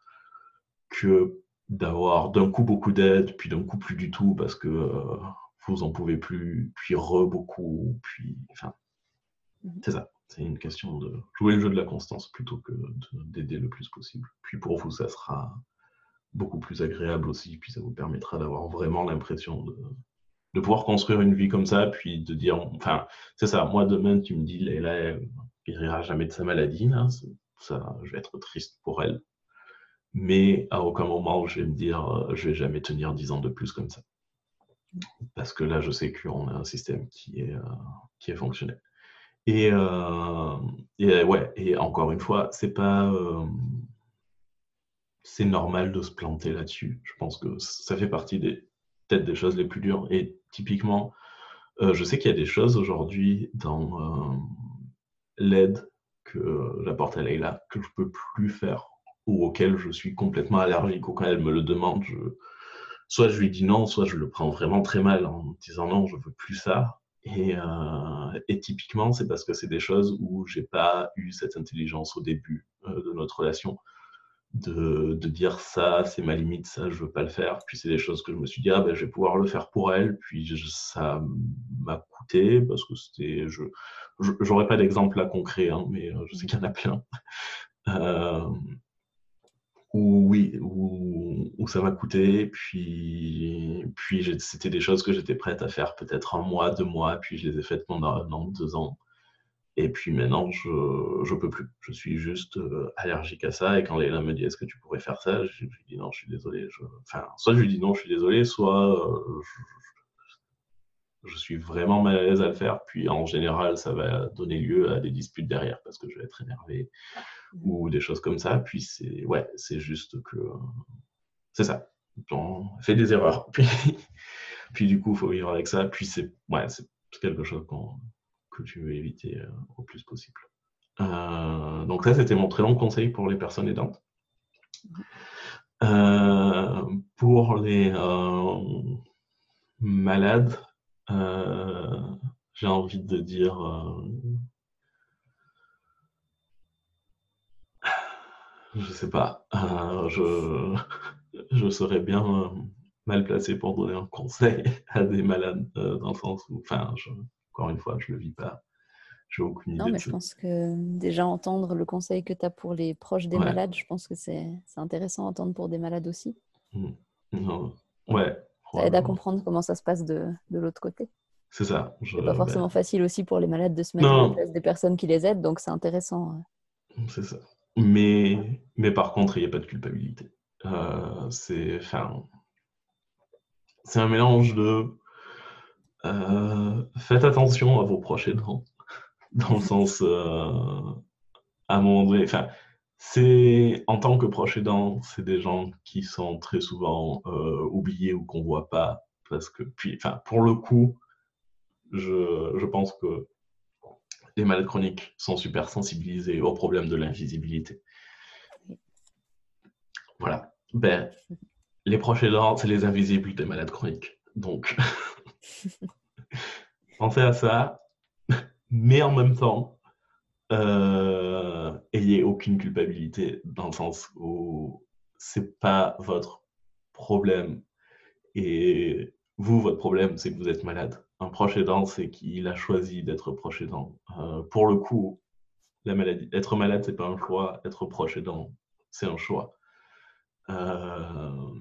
que d'avoir d'un coup beaucoup d'aide, puis d'un coup plus du tout, parce que euh, vous en pouvez plus, puis re beaucoup, puis enfin, mmh c'est ça. C'est une question de jouer le jeu de la constance plutôt que d'aider le plus possible. Puis pour vous, ça sera beaucoup plus agréable aussi, puis ça vous permettra d'avoir vraiment l'impression de, pouvoir construire une vie comme ça, puis de dire, enfin, c'est ça, moi demain, tu me dis, Léla, il rira jamais de sa maladie, ça, je vais être triste pour elle. Mais à aucun moment, je vais me dire, je vais jamais tenir dix ans de plus comme ça. Parce que là, je sais qu'on a un système qui est, qui est fonctionnel. Et, euh, et, ouais, et encore une fois, c'est pas. Euh, c'est normal de se planter là-dessus. Je pense que ça fait partie des peut-être des choses les plus dures. Et typiquement, euh, je sais qu'il y a des choses aujourd'hui dans l'aide que j'apporte à Leïla que je peux plus faire ou auxquelles je suis complètement allergique ou quand elle me le demande, soit je lui dis non, soit je le prends vraiment très mal en me disant non, je veux plus ça. Euh, et, typiquement, c'est parce que c'est des choses où j'ai pas eu cette intelligence au début euh, de notre relation. De, de dire ça, c'est ma limite, ça, je veux pas le faire. Puis c'est des choses que je me suis dit, ah ben, je vais pouvoir le faire pour elle. Puis ça m'a coûté parce que c'était. Je J'aurais pas d'exemple là concret, hein, mais euh, je sais qu'il y en a plein. Euh, où oui, où, ça m'a coûté, puis, puis c'était des choses que j'étais prête à faire peut-être un mois, deux mois, puis je les ai faites pendant un an, deux ans. Et puis maintenant, je ne peux plus. Je suis juste euh, allergique à ça. Et quand Léla me dit est-ce que tu pourrais faire ça, je, lui dis non, je suis désolé. Enfin, soit je lui dis non, je suis désolé, soit euh, je, suis vraiment mal à l'aise à le faire. Puis en général, ça va donner lieu à des disputes derrière parce que je vais être énervé ou des choses comme ça. Puis c'est ouais, c'est juste que c'est ça. On fait des erreurs. *laughs* Puis, puis du coup, il faut vivre avec ça. Puis c'est ouais, c'est quelque chose que tu veux éviter euh, au plus possible. Euh, donc ça, c'était mon très long conseil pour les personnes aidantes. Euh, pour les malades, j'ai envie de dire Je sais pas. Euh, je, je serais bien euh, mal placé pour donner un conseil *laughs* à des malades, euh, dans le sens où, enfin, encore une fois, je le vis pas. J'ai aucune idée. Non, mais je pense que déjà entendre le conseil que tu as pour les proches des malades, je pense que c'est intéressant à entendre pour des malades aussi. Mmh. Ouais. Ça aide à comprendre comment ça se passe de, de l'autre côté. C'est ça. C'est pas forcément ben facile aussi pour les malades de se mettre la place des personnes qui les aident, donc c'est intéressant. C'est ça. Mais, mais par contre, il n'y a pas de culpabilité. Euh, c'est un mélange de euh, faites attention à vos proches aidants, *laughs* dans le sens euh, à un moment donné, enfin, c'est en tant que proche aidant, c'est des gens qui sont très souvent oubliés ou qu'on voit pas parce que puis enfin pour le coup, je, je pense que les malades chroniques sont super sensibilisés au problème de l'invisibilité. Voilà. Ben, les proches aidants, c'est les invisibles des malades chroniques. Donc, *laughs* pensez à ça, *laughs* mais en même temps, euh, ayez aucune culpabilité dans le sens où c'est pas votre problème et vous, votre problème, c'est que vous êtes malade. Un proche aidant, c'est qu'il a choisi d'être proche aidant. Euh, pour le coup, la maladie, être malade, c'est pas un choix. Être proche aidant, c'est un choix. Euh,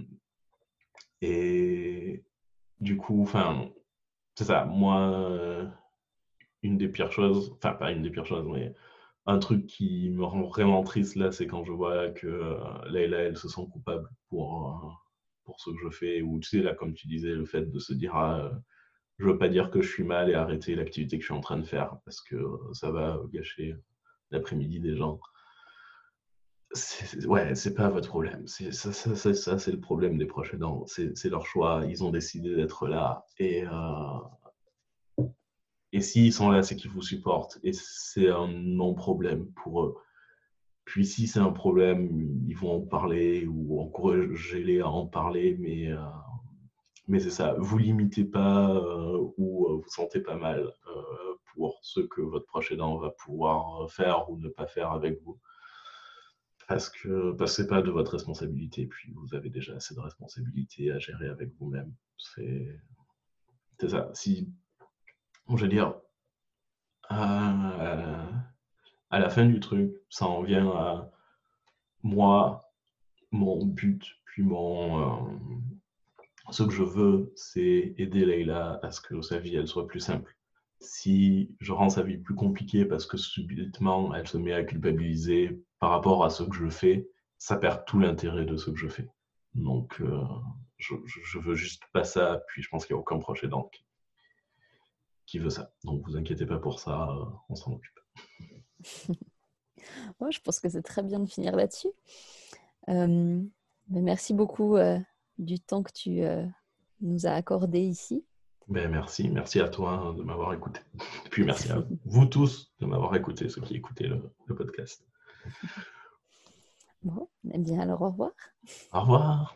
et du coup, enfin, c'est ça. Moi, une des pires choses, enfin pas une des pires choses, mais un truc qui me rend vraiment triste là, c'est quand je vois que euh, Leïla, elle se sent coupable pour, euh, pour ce que je fais. Ou tu sais, là, comme tu disais, le fait de se dire, ah, euh, je veux pas dire que je suis mal et arrêter l'activité que je suis en train de faire parce que ça va gâcher l'après-midi des gens. Ouais, c'est pas votre problème. Ça, ça, ça c'est le problème des proches aidants. C'est leur choix. Ils ont décidé d'être là. Et, et s'ils sont là, c'est qu'ils vous supportent. Et c'est un non-problème pour eux. Puis si c'est un problème, ils vont en parler ou encourager-les à en parler. Mais, euh, mais c'est ça. Vous limitez pas euh, ou euh, vous sentez pas mal pour ce que votre proche aidant va pouvoir faire ou ne pas faire avec vous. Parce que parce que c'est pas de votre responsabilité. Puis vous avez déjà assez de responsabilités à gérer avec vous-même. C'est ça. Si je veux dire, à, la fin du truc, ça en vient à moi, mon but, puis mon. Euh, ce que je veux, c'est aider Leïla à ce que sa vie elle soit plus simple. Si je rends sa vie plus compliquée parce que subitement elle se met à culpabiliser par rapport à ce que je fais, ça perd tout l'intérêt de ce que je fais. Donc, euh, je, veux juste pas ça. Puis je pense qu'il n'y a aucun projet dans qui veut ça. Donc vous inquiétez pas pour ça, euh, on s'en occupe. *laughs* Je pense que c'est très bien de finir là-dessus. Euh, merci beaucoup euh, du temps que tu nous as accordé ici. Ben, merci, merci à toi de m'avoir écouté. Et *laughs* puis merci à vous tous de m'avoir écouté, ceux qui écoutaient le, le podcast. *laughs* Bon, eh bien alors au revoir. Au revoir.